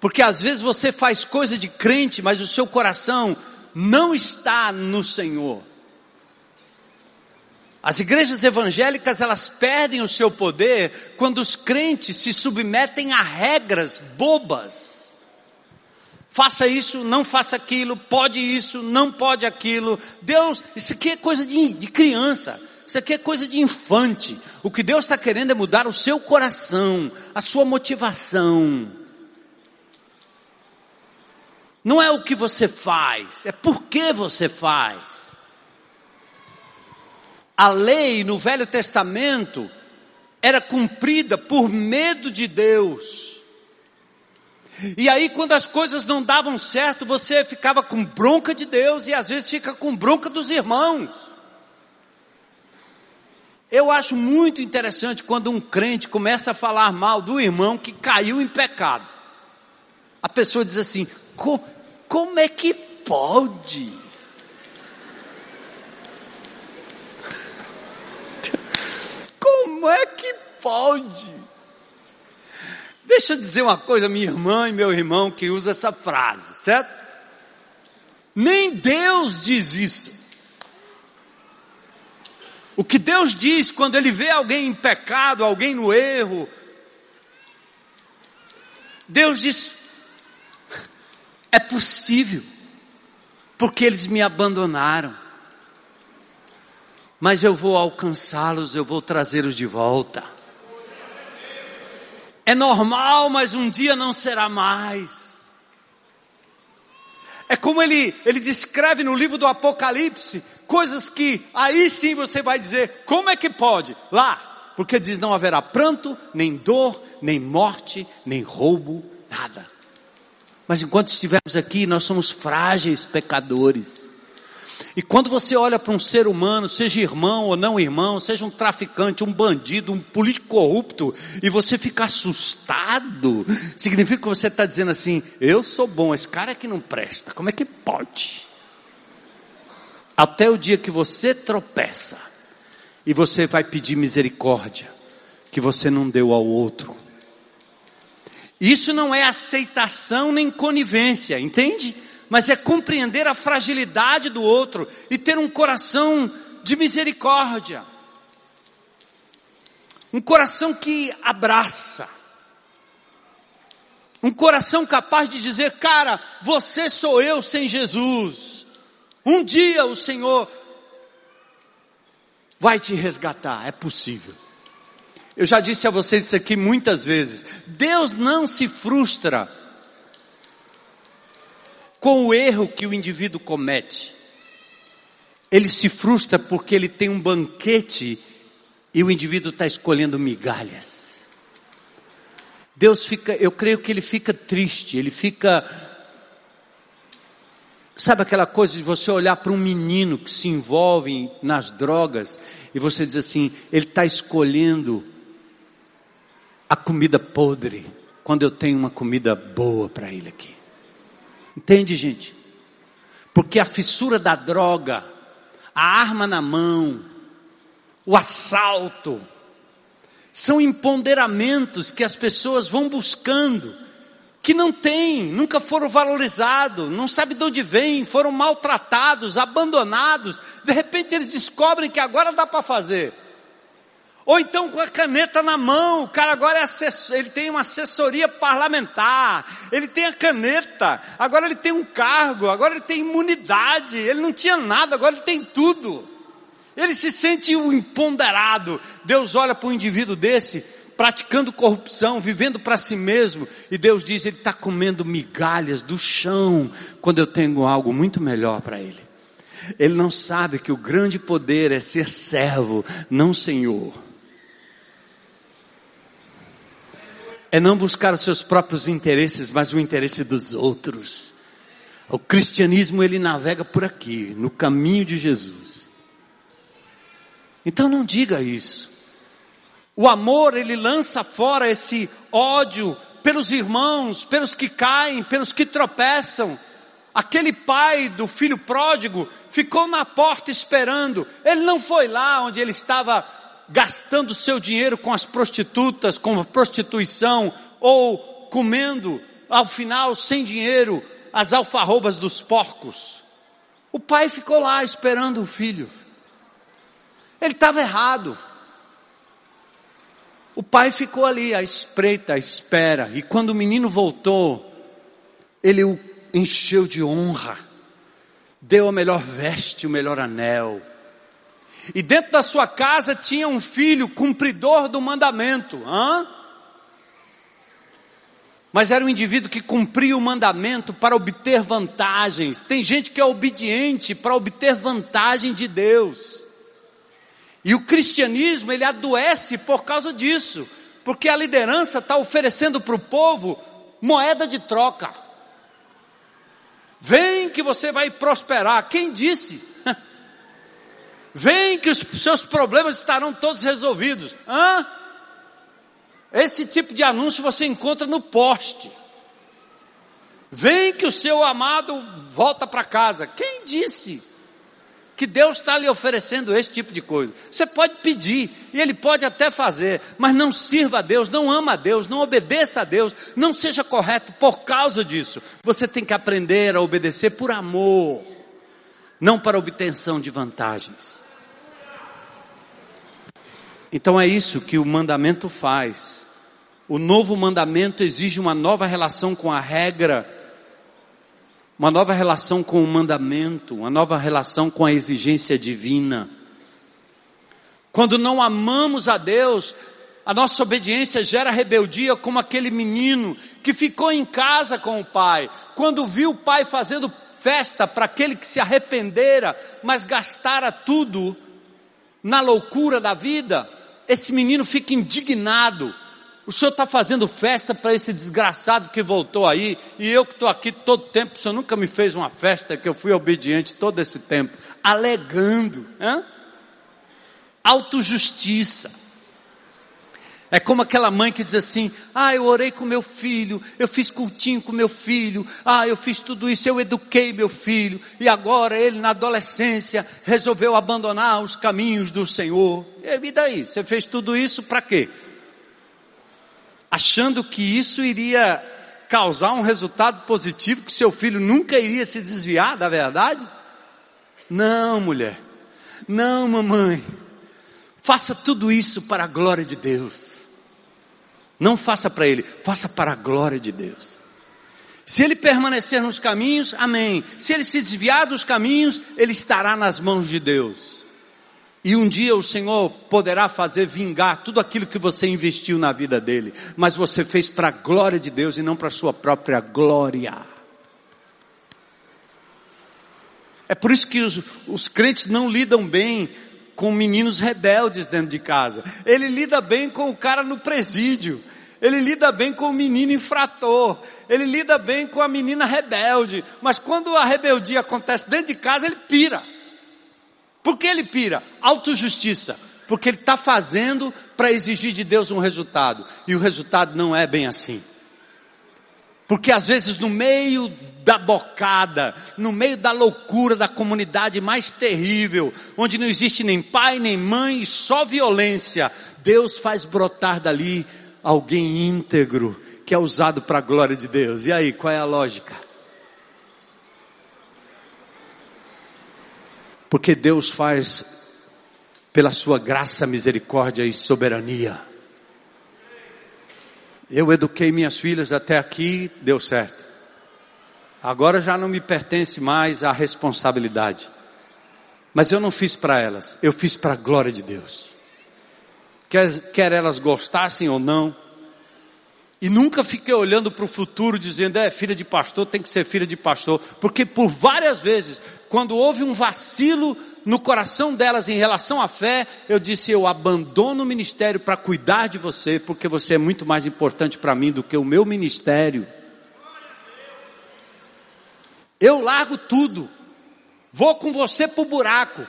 Porque às vezes você faz coisa de crente, mas o seu coração não está no Senhor. As igrejas evangélicas elas perdem o seu poder quando os crentes se submetem a regras bobas faça isso, não faça aquilo, pode isso, não pode aquilo. Deus, isso aqui é coisa de, de criança, isso aqui é coisa de infante. O que Deus está querendo é mudar o seu coração, a sua motivação. Não é o que você faz, é por que você faz. A lei no Velho Testamento era cumprida por medo de Deus. E aí, quando as coisas não davam certo, você ficava com bronca de Deus e às vezes fica com bronca dos irmãos. Eu acho muito interessante quando um crente começa a falar mal do irmão que caiu em pecado. A pessoa diz assim: como é que pode? Como é que pode? Deixa eu dizer uma coisa, minha irmã e meu irmão que usa essa frase, certo? Nem Deus diz isso. O que Deus diz quando Ele vê alguém em pecado, alguém no erro, Deus diz: é possível, porque eles me abandonaram, mas eu vou alcançá-los, eu vou trazê-los de volta. É normal, mas um dia não será mais. É como ele, ele descreve no livro do Apocalipse, coisas que aí sim você vai dizer, como é que pode? Lá, porque diz não haverá pranto, nem dor, nem morte, nem roubo, nada. Mas enquanto estivermos aqui, nós somos frágeis pecadores. E quando você olha para um ser humano, seja irmão ou não irmão, seja um traficante, um bandido, um político corrupto, e você fica assustado, significa que você está dizendo assim: eu sou bom, esse cara é que não presta, como é que pode? Até o dia que você tropeça, e você vai pedir misericórdia, que você não deu ao outro. Isso não é aceitação nem conivência, entende? Mas é compreender a fragilidade do outro e ter um coração de misericórdia. Um coração que abraça. Um coração capaz de dizer, cara, você sou eu sem Jesus. Um dia o Senhor vai te resgatar, é possível. Eu já disse a vocês isso aqui muitas vezes. Deus não se frustra com o erro que o indivíduo comete. Ele se frustra porque ele tem um banquete e o indivíduo está escolhendo migalhas. Deus fica, eu creio que ele fica triste, ele fica. Sabe aquela coisa de você olhar para um menino que se envolve nas drogas e você diz assim: ele está escolhendo a comida podre, quando eu tenho uma comida boa para ele aqui. Entende, gente? Porque a fissura da droga, a arma na mão, o assalto, são empoderamentos que as pessoas vão buscando, que não têm, nunca foram valorizados, não sabe de onde vêm, foram maltratados, abandonados, de repente eles descobrem que agora dá para fazer. Ou então com a caneta na mão, o cara agora é assessor, ele tem uma assessoria parlamentar, ele tem a caneta, agora ele tem um cargo, agora ele tem imunidade, ele não tinha nada, agora ele tem tudo. Ele se sente um empoderado. Deus olha para um indivíduo desse, praticando corrupção, vivendo para si mesmo, e Deus diz: ele está comendo migalhas do chão, quando eu tenho algo muito melhor para ele. Ele não sabe que o grande poder é ser servo, não senhor. É não buscar os seus próprios interesses, mas o interesse dos outros. O cristianismo ele navega por aqui, no caminho de Jesus. Então não diga isso. O amor ele lança fora esse ódio pelos irmãos, pelos que caem, pelos que tropeçam. Aquele pai do filho pródigo ficou na porta esperando. Ele não foi lá onde ele estava gastando seu dinheiro com as prostitutas, com a prostituição, ou comendo, ao final, sem dinheiro, as alfarrobas dos porcos. O pai ficou lá esperando o filho. Ele estava errado. O pai ficou ali à espreita, à espera, e quando o menino voltou, ele o encheu de honra, deu a melhor veste, o melhor anel, e dentro da sua casa tinha um filho cumpridor do mandamento. Hã? Mas era um indivíduo que cumpria o mandamento para obter vantagens. Tem gente que é obediente para obter vantagem de Deus. E o cristianismo, ele adoece por causa disso. Porque a liderança está oferecendo para o povo moeda de troca. Vem que você vai prosperar. Quem disse? Vem que os seus problemas estarão todos resolvidos. Hã? Esse tipo de anúncio você encontra no poste. Vem que o seu amado volta para casa. Quem disse que Deus está lhe oferecendo esse tipo de coisa? Você pode pedir e Ele pode até fazer, mas não sirva a Deus, não ama a Deus, não obedeça a Deus, não seja correto por causa disso. Você tem que aprender a obedecer por amor, não para obtenção de vantagens. Então é isso que o mandamento faz. O novo mandamento exige uma nova relação com a regra, uma nova relação com o mandamento, uma nova relação com a exigência divina. Quando não amamos a Deus, a nossa obediência gera rebeldia, como aquele menino que ficou em casa com o pai, quando viu o pai fazendo festa para aquele que se arrependera, mas gastara tudo na loucura da vida esse menino fica indignado. O senhor está fazendo festa para esse desgraçado que voltou aí, e eu que estou aqui todo tempo, o senhor nunca me fez uma festa que eu fui obediente todo esse tempo, alegando, hein? autojustiça. É como aquela mãe que diz assim: Ah, eu orei com meu filho, eu fiz cultinho com meu filho, ah, eu fiz tudo isso, eu eduquei meu filho, e agora ele na adolescência resolveu abandonar os caminhos do Senhor. E daí? Você fez tudo isso para quê? Achando que isso iria causar um resultado positivo, que seu filho nunca iria se desviar da verdade? Não, mulher. Não, mamãe. Faça tudo isso para a glória de Deus. Não faça para ele, faça para a glória de Deus. Se ele permanecer nos caminhos, amém. Se ele se desviar dos caminhos, ele estará nas mãos de Deus. E um dia o Senhor poderá fazer vingar tudo aquilo que você investiu na vida dele, mas você fez para a glória de Deus e não para a sua própria glória. É por isso que os, os crentes não lidam bem com meninos rebeldes dentro de casa. Ele lida bem com o cara no presídio. Ele lida bem com o menino infrator. Ele lida bem com a menina rebelde. Mas quando a rebeldia acontece dentro de casa, ele pira. Por que ele pira? Autojustiça. Porque ele está fazendo para exigir de Deus um resultado. E o resultado não é bem assim. Porque às vezes no meio da bocada, no meio da loucura da comunidade mais terrível, onde não existe nem pai nem mãe só violência, Deus faz brotar dali alguém íntegro que é usado para a glória de Deus. E aí, qual é a lógica? Porque Deus faz pela sua graça, misericórdia e soberania. Eu eduquei minhas filhas até aqui, deu certo. Agora já não me pertence mais a responsabilidade. Mas eu não fiz para elas, eu fiz para a glória de Deus. Quer, quer elas gostassem ou não. E nunca fiquei olhando para o futuro dizendo, é filha de pastor, tem que ser filha de pastor. Porque por várias vezes quando houve um vacilo no coração delas em relação à fé, eu disse: Eu abandono o ministério para cuidar de você, porque você é muito mais importante para mim do que o meu ministério. Eu largo tudo, vou com você para o buraco.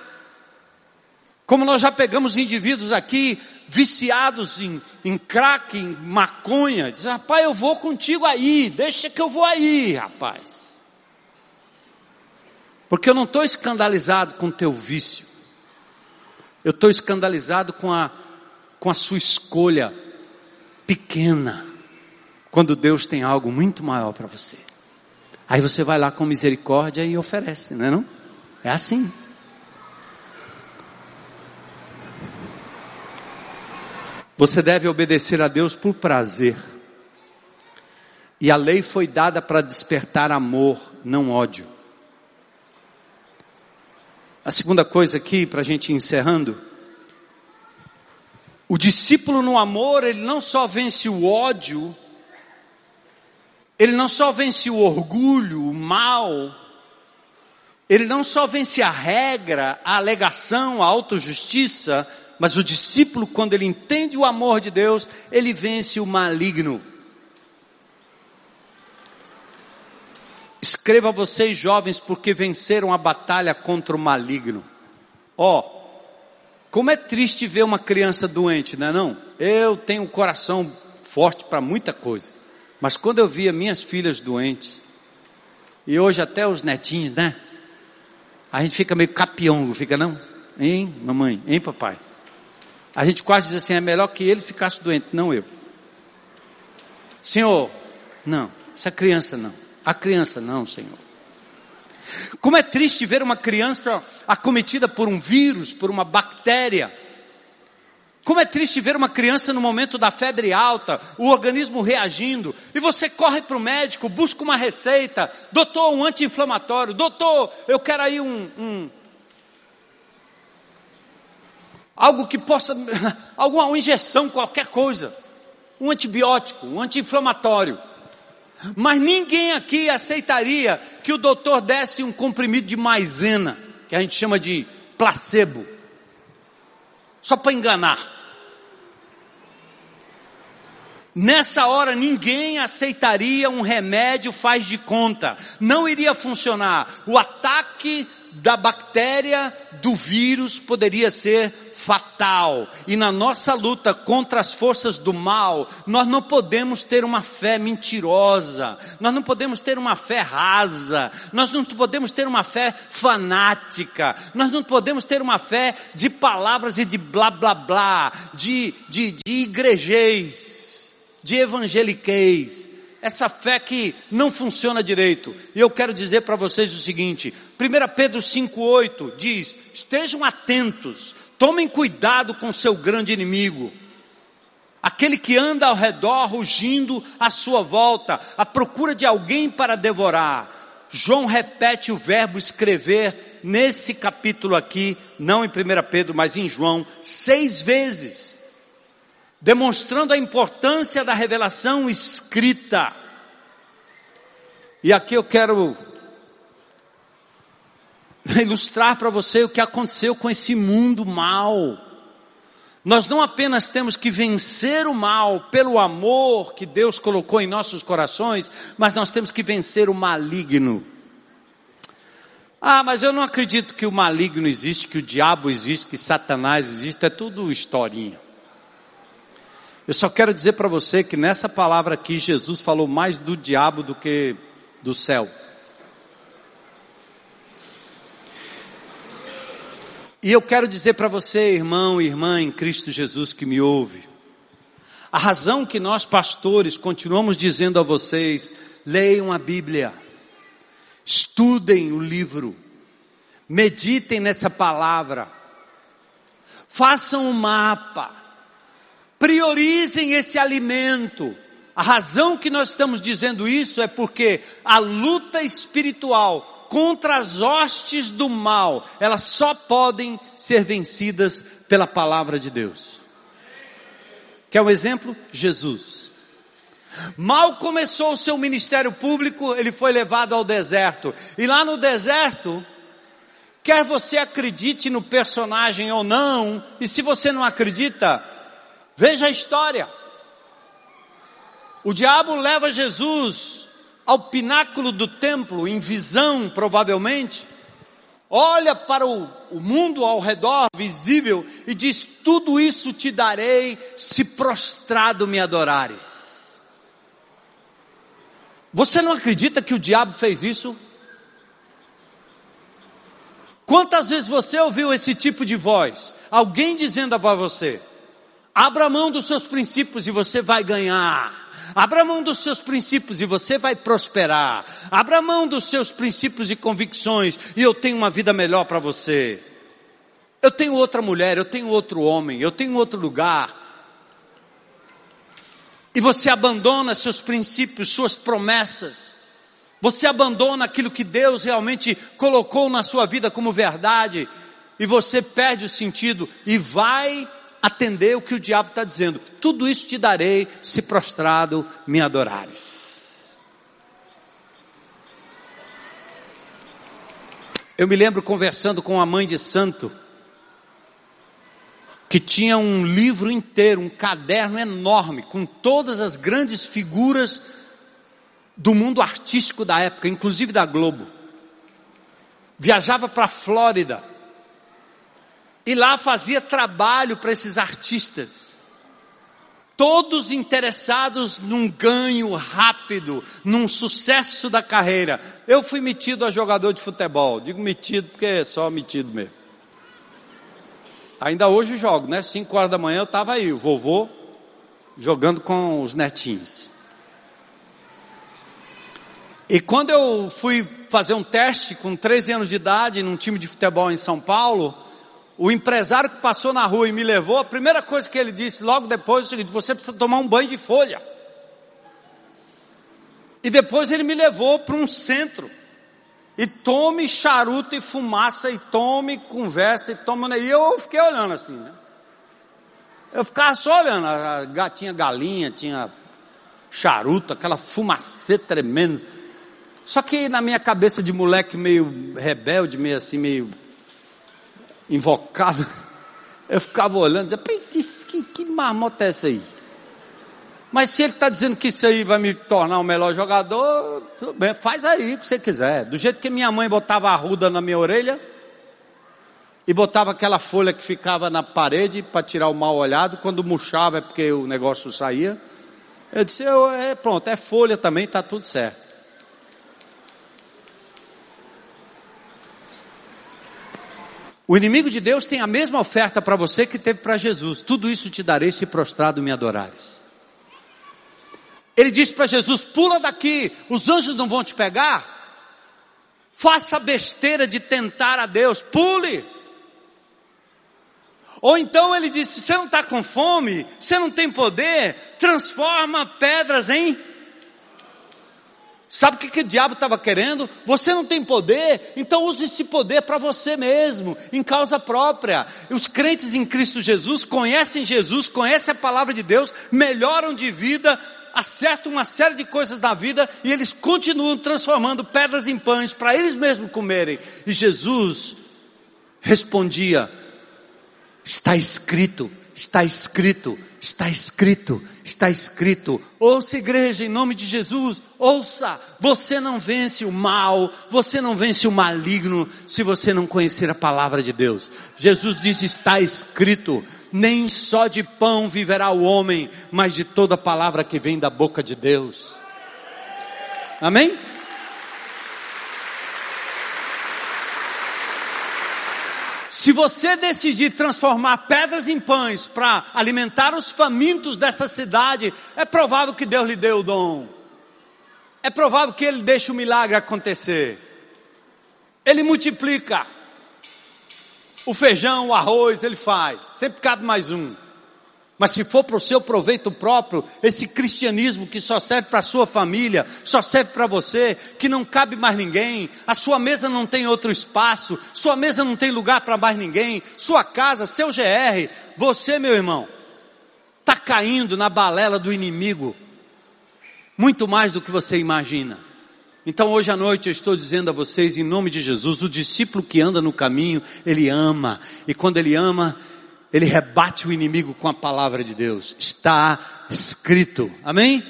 Como nós já pegamos indivíduos aqui viciados em, em crack, em maconha, diz, rapaz, eu vou contigo aí, deixa que eu vou aí, rapaz. Porque eu não estou escandalizado com o teu vício. Eu estou escandalizado com a, com a sua escolha pequena. Quando Deus tem algo muito maior para você. Aí você vai lá com misericórdia e oferece, não é não? É assim. Você deve obedecer a Deus por prazer. E a lei foi dada para despertar amor, não ódio. A segunda coisa aqui, para a gente ir encerrando. O discípulo no amor, ele não só vence o ódio, ele não só vence o orgulho, o mal, ele não só vence a regra, a alegação, a autojustiça, mas o discípulo, quando ele entende o amor de Deus, ele vence o maligno. Escreva a vocês jovens porque venceram a batalha contra o maligno. Ó, oh, como é triste ver uma criança doente, não é não? Eu tenho um coração forte para muita coisa. Mas quando eu via minhas filhas doentes, e hoje até os netinhos, né? A gente fica meio capiongo, fica não? Hein, mamãe? Hein, papai? A gente quase diz assim, é melhor que ele ficasse doente, não eu. Senhor, não, essa criança não. A criança, não, Senhor. Como é triste ver uma criança acometida por um vírus, por uma bactéria. Como é triste ver uma criança no momento da febre alta, o organismo reagindo, e você corre para o médico, busca uma receita, doutor, um anti-inflamatório, doutor, eu quero aí um, um algo que possa, alguma injeção, qualquer coisa, um antibiótico, um anti-inflamatório. Mas ninguém aqui aceitaria que o doutor desse um comprimido de maisena, que a gente chama de placebo, só para enganar. Nessa hora ninguém aceitaria um remédio faz de conta, não iria funcionar. O ataque da bactéria, do vírus, poderia ser fatal. E na nossa luta contra as forças do mal, nós não podemos ter uma fé mentirosa, nós não podemos ter uma fé rasa, nós não podemos ter uma fé fanática, nós não podemos ter uma fé de palavras e de blá blá blá, de, de, de igrejês, de evangeliqueis. Essa fé que não funciona direito. E eu quero dizer para vocês o seguinte: 1 Pedro 5,8 diz: estejam atentos, tomem cuidado com seu grande inimigo, aquele que anda ao redor rugindo à sua volta, à procura de alguém para devorar. João repete o verbo escrever nesse capítulo aqui, não em 1 Pedro, mas em João, seis vezes, demonstrando a importância da revelação escrita. E aqui eu quero ilustrar para você o que aconteceu com esse mundo mal. Nós não apenas temos que vencer o mal pelo amor que Deus colocou em nossos corações, mas nós temos que vencer o maligno. Ah, mas eu não acredito que o maligno existe, que o diabo existe, que Satanás existe, é tudo historinha. Eu só quero dizer para você que nessa palavra aqui Jesus falou mais do diabo do que do céu. E eu quero dizer para você, irmão e irmã em Cristo Jesus que me ouve, a razão que nós pastores continuamos dizendo a vocês, leiam a Bíblia, estudem o livro, meditem nessa palavra, façam um mapa, priorizem esse alimento. A razão que nós estamos dizendo isso é porque a luta espiritual contra as hostes do mal, elas só podem ser vencidas pela palavra de Deus. Quer um exemplo? Jesus. Mal começou o seu ministério público, ele foi levado ao deserto. E lá no deserto, quer você acredite no personagem ou não, e se você não acredita, veja a história. O diabo leva Jesus ao pináculo do templo, em visão provavelmente, olha para o, o, mundo ao redor, visível, e diz: Tudo isso te darei se prostrado me adorares. Você não acredita que o diabo fez isso? Quantas vezes você ouviu esse tipo de voz? Alguém dizendo a você: abra mão dos seus princípios e você vai ganhar. Abra mão dos seus princípios e você vai prosperar. Abra mão dos seus princípios e convicções e eu tenho uma vida melhor para você. Eu tenho outra mulher, eu tenho outro homem, eu tenho outro lugar. E você abandona seus princípios, suas promessas. Você abandona aquilo que Deus realmente colocou na sua vida como verdade. E você perde o sentido e vai atender o que o diabo está dizendo. Tudo isso te darei se prostrado me adorares. Eu me lembro conversando com uma mãe de santo, que tinha um livro inteiro, um caderno enorme, com todas as grandes figuras do mundo artístico da época, inclusive da Globo. Viajava para a Flórida, e lá fazia trabalho para esses artistas. Todos interessados num ganho rápido, num sucesso da carreira. Eu fui metido a jogador de futebol. Digo metido porque é só metido mesmo. Ainda hoje jogo, né? Cinco horas da manhã eu estava aí, o vovô, jogando com os netinhos. E quando eu fui fazer um teste com 13 anos de idade num time de futebol em São Paulo, o empresário que passou na rua e me levou, a primeira coisa que ele disse logo depois é o seguinte: você precisa tomar um banho de folha. E depois ele me levou para um centro. E tome charuto e fumaça, e tome conversa, e toma. E eu fiquei olhando assim, né? Eu ficava só olhando. A, tinha galinha, tinha charuto, aquela fumacê tremenda. Só que na minha cabeça de moleque meio rebelde, meio assim, meio invocado, eu ficava olhando, dizia, que, que marmota é essa aí? Mas se ele está dizendo que isso aí vai me tornar um melhor jogador, bem, faz aí o que você quiser. Do jeito que minha mãe botava a ruda na minha orelha e botava aquela folha que ficava na parede para tirar o mal olhado, quando murchava é porque o negócio saía. Eu disse, eu, é, pronto, é folha também, está tudo certo. O inimigo de Deus tem a mesma oferta para você que teve para Jesus. Tudo isso te darei se prostrado me adorares. Ele disse para Jesus: pula daqui, os anjos não vão te pegar. Faça a besteira de tentar a Deus, pule. Ou então ele disse: você não está com fome, você não tem poder, transforma pedras em. Sabe o que, que o diabo estava querendo? Você não tem poder, então use esse poder para você mesmo, em causa própria. Os crentes em Cristo Jesus conhecem Jesus, conhecem a palavra de Deus, melhoram de vida, acertam uma série de coisas na vida e eles continuam transformando pedras em pães para eles mesmos comerem. E Jesus respondia: Está escrito, está escrito, está escrito, está escrito. Ouça, igreja, em nome de Jesus, ouça. Você não vence o mal, você não vence o maligno se você não conhecer a palavra de Deus. Jesus diz: está escrito. Nem só de pão viverá o homem, mas de toda palavra que vem da boca de Deus. Amém? Se você decidir transformar pedras em pães para alimentar os famintos dessa cidade, é provável que Deus lhe dê o dom. É provável que Ele deixe o milagre acontecer. Ele multiplica. O feijão, o arroz, Ele faz. Sempre cabe mais um. Mas se for para o seu proveito próprio, esse cristianismo que só serve para a sua família, só serve para você, que não cabe mais ninguém, a sua mesa não tem outro espaço, sua mesa não tem lugar para mais ninguém, sua casa, seu GR, você, meu irmão, está caindo na balela do inimigo, muito mais do que você imagina. Então hoje à noite eu estou dizendo a vocês, em nome de Jesus, o discípulo que anda no caminho, ele ama, e quando ele ama, ele rebate o inimigo com a palavra de Deus. Está escrito. Amém?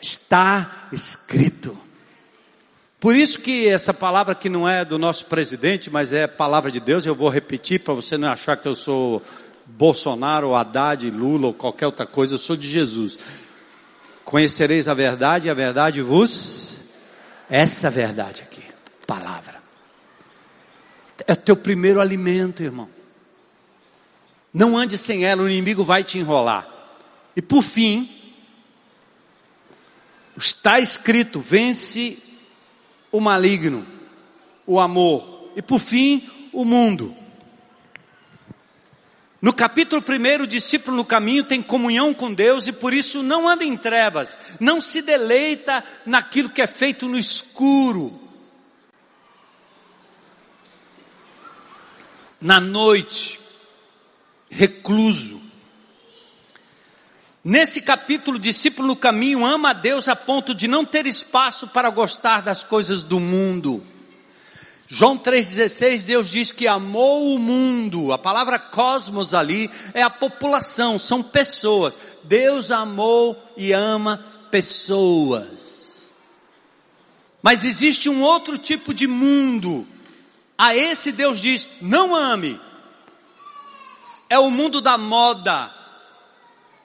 Está escrito. Por isso que essa palavra que não é do nosso presidente, mas é palavra de Deus, eu vou repetir para você não achar que eu sou Bolsonaro, Haddad, Lula ou qualquer outra coisa, eu sou de Jesus. Conhecereis a verdade e a verdade vos essa verdade aqui, palavra. É o teu primeiro alimento, irmão. Não ande sem ela, o inimigo vai te enrolar. E por fim, está escrito: vence o maligno, o amor. E por fim, o mundo. No capítulo 1, o discípulo no caminho tem comunhão com Deus e por isso não anda em trevas, não se deleita naquilo que é feito no escuro. Na noite, recluso. Nesse capítulo, o discípulo no caminho ama a Deus a ponto de não ter espaço para gostar das coisas do mundo. João 3,16, Deus diz que amou o mundo. A palavra cosmos ali é a população, são pessoas. Deus amou e ama pessoas. Mas existe um outro tipo de mundo. A esse Deus diz: não ame, é o mundo da moda,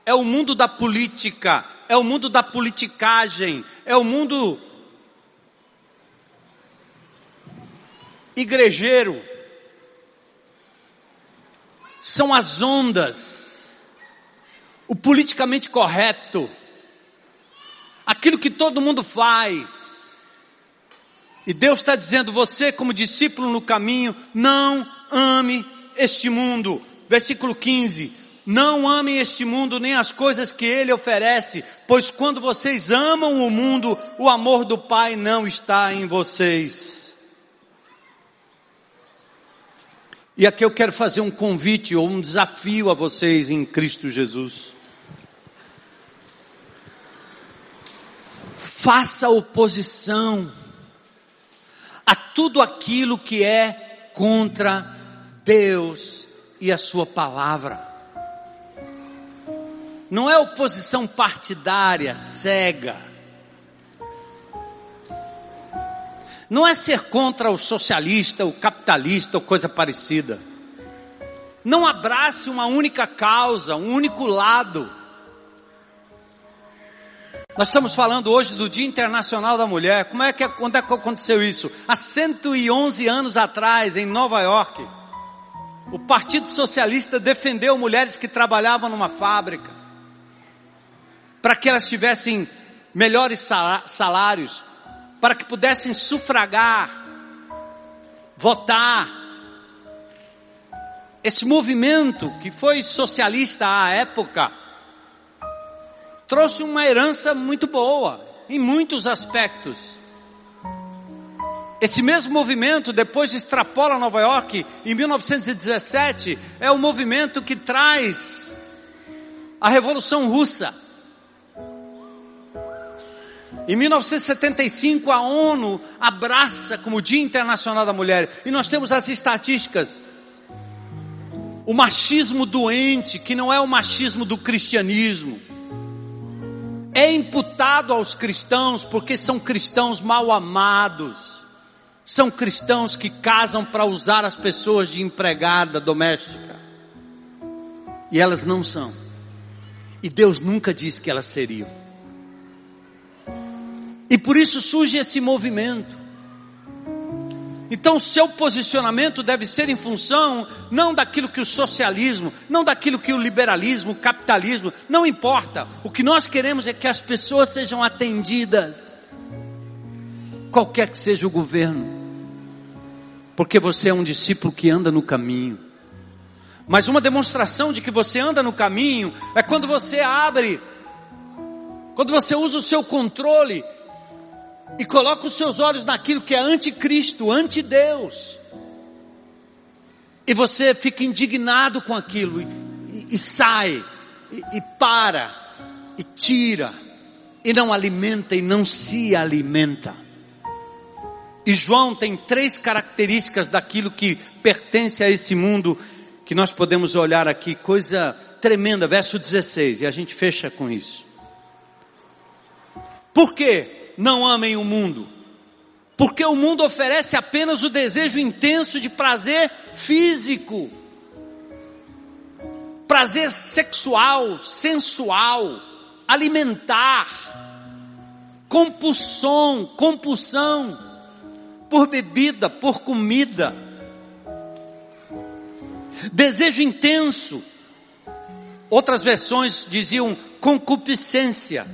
é o mundo da política, é o mundo da politicagem, é o mundo igrejeiro. São as ondas, o politicamente correto, aquilo que todo mundo faz. E Deus está dizendo: você, como discípulo no caminho, não ame este mundo, Versículo 15: Não amem este mundo nem as coisas que ele oferece, pois quando vocês amam o mundo, o amor do Pai não está em vocês. E aqui eu quero fazer um convite ou um desafio a vocês em Cristo Jesus. Faça oposição a tudo aquilo que é contra Deus e a sua palavra. Não é oposição partidária, cega. Não é ser contra o socialista, o capitalista ou coisa parecida. Não abrace uma única causa, um único lado. Nós estamos falando hoje do Dia Internacional da Mulher. Como é que, quando é que aconteceu isso? Há 111 anos atrás, em Nova York. O Partido Socialista defendeu mulheres que trabalhavam numa fábrica, para que elas tivessem melhores salários, para que pudessem sufragar, votar. Esse movimento, que foi socialista à época, trouxe uma herança muito boa. em muitos aspectos. Esse mesmo movimento depois extrapola Nova York em 1917, é o movimento que traz a Revolução Russa. Em 1975, a ONU abraça como Dia Internacional da Mulher, e nós temos as estatísticas. O machismo doente, que não é o machismo do cristianismo, é imputado aos cristãos porque são cristãos mal amados são cristãos que casam para usar as pessoas de empregada doméstica. E elas não são. E Deus nunca disse que elas seriam. E por isso surge esse movimento. Então, seu posicionamento deve ser em função não daquilo que o socialismo, não daquilo que o liberalismo, o capitalismo, não importa. O que nós queremos é que as pessoas sejam atendidas, qualquer que seja o governo porque você é um discípulo que anda no caminho. Mas uma demonstração de que você anda no caminho é quando você abre, quando você usa o seu controle e coloca os seus olhos naquilo que é anticristo, anti-Deus. E você fica indignado com aquilo e, e, e sai, e, e para, e tira, e não alimenta e não se alimenta. E João tem três características daquilo que pertence a esse mundo que nós podemos olhar aqui, coisa tremenda, verso 16, e a gente fecha com isso. Por que não amem o mundo? Porque o mundo oferece apenas o desejo intenso de prazer físico, prazer sexual, sensual, alimentar, compulsão, compulsão por bebida, por comida. Desejo intenso. Outras versões diziam concupiscência.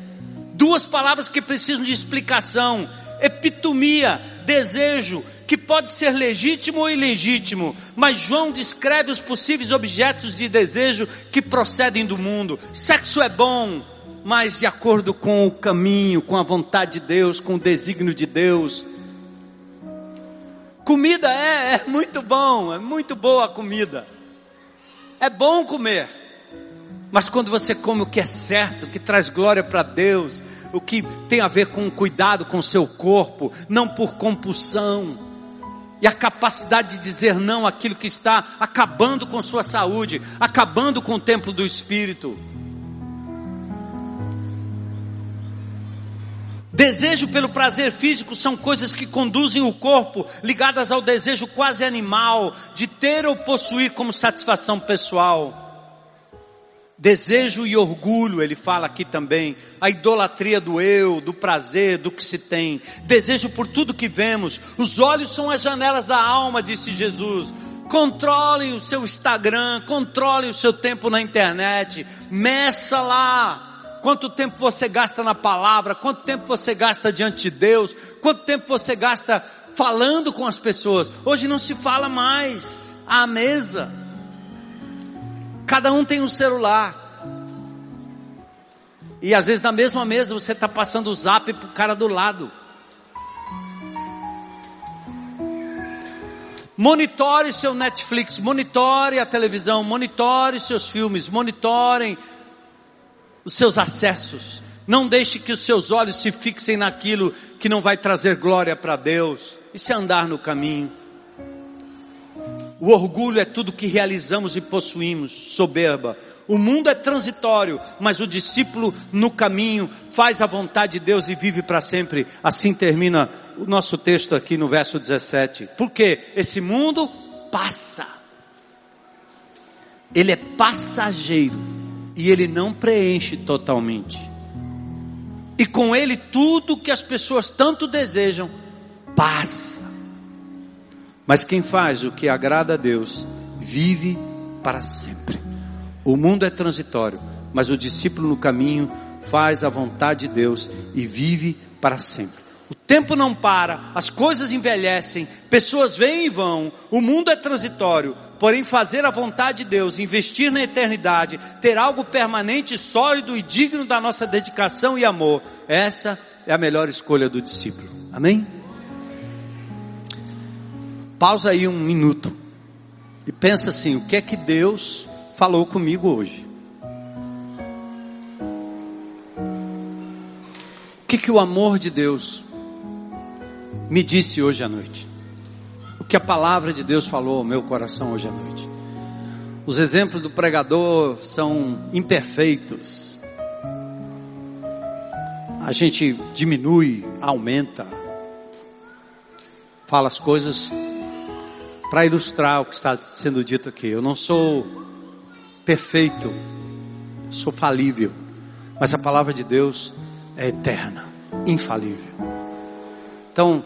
Duas palavras que precisam de explicação. Epitomia, desejo, que pode ser legítimo ou ilegítimo, mas João descreve os possíveis objetos de desejo que procedem do mundo. Sexo é bom, mas de acordo com o caminho, com a vontade de Deus, com o desígnio de Deus. Comida é, é muito bom, é muito boa a comida. É bom comer. Mas quando você come o que é certo, o que traz glória para Deus, o que tem a ver com cuidado com o seu corpo, não por compulsão, e a capacidade de dizer não àquilo que está acabando com sua saúde, acabando com o templo do Espírito. Desejo pelo prazer físico são coisas que conduzem o corpo, ligadas ao desejo quase animal de ter ou possuir como satisfação pessoal. Desejo e orgulho, ele fala aqui também, a idolatria do eu, do prazer, do que se tem. Desejo por tudo que vemos. Os olhos são as janelas da alma, disse Jesus. Controlem o seu Instagram, controlem o seu tempo na internet, meça lá quanto tempo você gasta na palavra, quanto tempo você gasta diante de Deus, quanto tempo você gasta falando com as pessoas. Hoje não se fala mais à mesa. Cada um tem um celular. E às vezes na mesma mesa você está passando o zap para o cara do lado. Monitore seu Netflix, monitore a televisão, monitore seus filmes, monitorem os seus acessos. Não deixe que os seus olhos se fixem naquilo que não vai trazer glória para Deus. Isso é andar no caminho. O orgulho é tudo que realizamos e possuímos, soberba. O mundo é transitório, mas o discípulo no caminho faz a vontade de Deus e vive para sempre. Assim termina o nosso texto aqui no verso 17. Porque esse mundo passa. Ele é passageiro e ele não preenche totalmente. E com ele tudo que as pessoas tanto desejam passa. Mas quem faz o que agrada a Deus vive para sempre. O mundo é transitório, mas o discípulo no caminho faz a vontade de Deus e vive para sempre. O tempo não para, as coisas envelhecem, pessoas vêm e vão, o mundo é transitório, Porém, fazer a vontade de Deus, investir na eternidade, ter algo permanente, sólido e digno da nossa dedicação e amor, essa é a melhor escolha do discípulo. Amém? Pausa aí um minuto e pensa assim: o que é que Deus falou comigo hoje? O que, que o amor de Deus me disse hoje à noite? Que a palavra de Deus falou ao meu coração hoje à noite? Os exemplos do pregador são imperfeitos. A gente diminui, aumenta, fala as coisas para ilustrar o que está sendo dito aqui. Eu não sou perfeito, sou falível, mas a palavra de Deus é eterna, infalível. Então,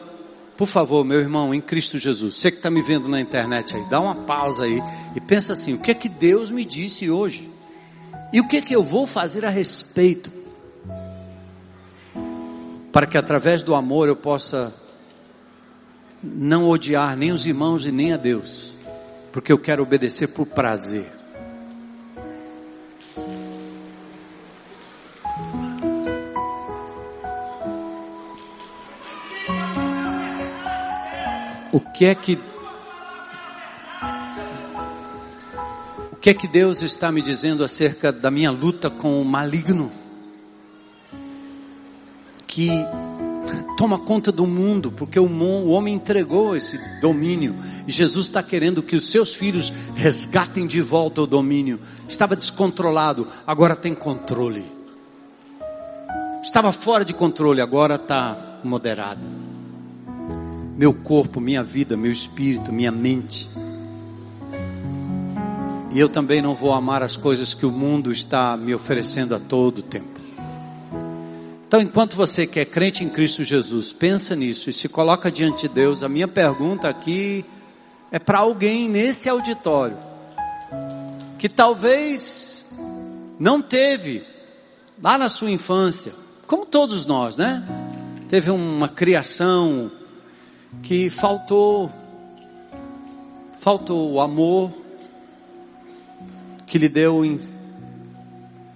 por favor, meu irmão, em Cristo Jesus, você que está me vendo na internet aí, dá uma pausa aí e pensa assim: o que é que Deus me disse hoje? E o que é que eu vou fazer a respeito? Para que através do amor eu possa não odiar nem os irmãos e nem a Deus, porque eu quero obedecer por prazer. O que é que O que é que Deus está me dizendo acerca da minha luta com o maligno? Que toma conta do mundo, porque o, o homem entregou esse domínio. E Jesus está querendo que os seus filhos resgatem de volta o domínio. Estava descontrolado, agora tem controle. Estava fora de controle, agora está moderado. Meu corpo, minha vida, meu espírito, minha mente. E eu também não vou amar as coisas que o mundo está me oferecendo a todo tempo. Então, enquanto você que é crente em Cristo Jesus, pensa nisso e se coloca diante de Deus, a minha pergunta aqui é para alguém nesse auditório que talvez não teve lá na sua infância, como todos nós, né? Teve uma criação que faltou faltou o amor que lhe deu em,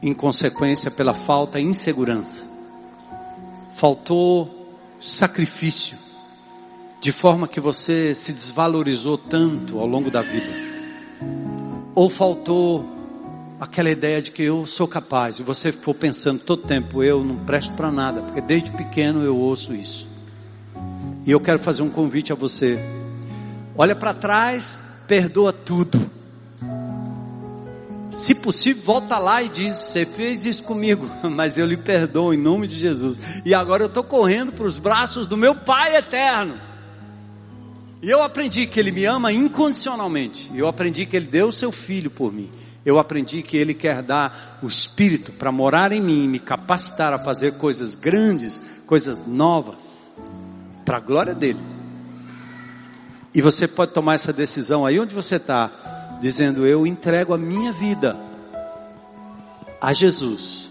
em consequência pela falta e insegurança faltou sacrifício, de forma que você se desvalorizou tanto ao longo da vida, ou faltou aquela ideia de que eu sou capaz, e você for pensando todo tempo, eu não presto para nada, porque desde pequeno eu ouço isso. E eu quero fazer um convite a você. Olha para trás, perdoa tudo. Se possível, volta lá e diz: Você fez isso comigo, mas eu lhe perdoo em nome de Jesus. E agora eu estou correndo para os braços do meu Pai eterno. E eu aprendi que Ele me ama incondicionalmente. Eu aprendi que Ele deu o seu filho por mim. Eu aprendi que Ele quer dar o Espírito para morar em mim, me capacitar a fazer coisas grandes, coisas novas, para a glória dele. E você pode tomar essa decisão aí onde você está dizendo: Eu entrego a minha vida a Jesus,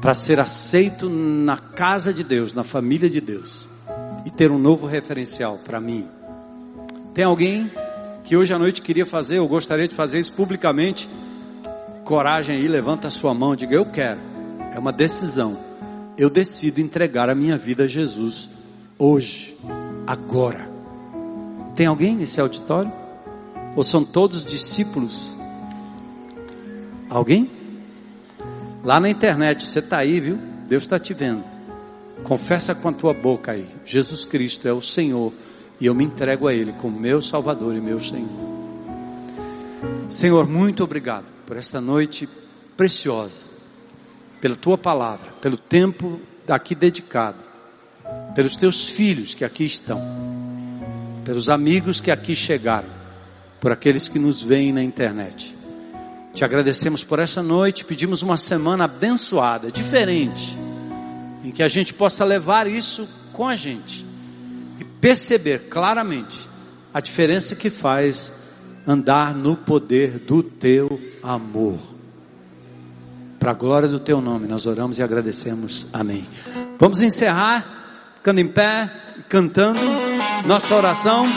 para ser aceito na casa de Deus, na família de Deus, e ter um novo referencial para mim. Tem alguém que hoje à noite queria fazer, ou gostaria de fazer isso publicamente? Coragem aí, levanta a sua mão, diga: Eu quero. É uma decisão. Eu decido entregar a minha vida a Jesus hoje, agora. Tem alguém nesse auditório? Ou são todos discípulos? Alguém? Lá na internet, você está aí, viu? Deus está te vendo. Confessa com a tua boca aí: Jesus Cristo é o Senhor e eu me entrego a Ele como meu Salvador e meu Senhor. Senhor, muito obrigado por esta noite preciosa, pela tua palavra, pelo tempo aqui dedicado, pelos teus filhos que aqui estão, pelos amigos que aqui chegaram por aqueles que nos veem na internet. Te agradecemos por essa noite, pedimos uma semana abençoada, diferente, em que a gente possa levar isso com a gente e perceber claramente a diferença que faz andar no poder do teu amor. Para a glória do teu nome, nós oramos e agradecemos. Amém. Vamos encerrar ficando em pé, cantando nossa oração.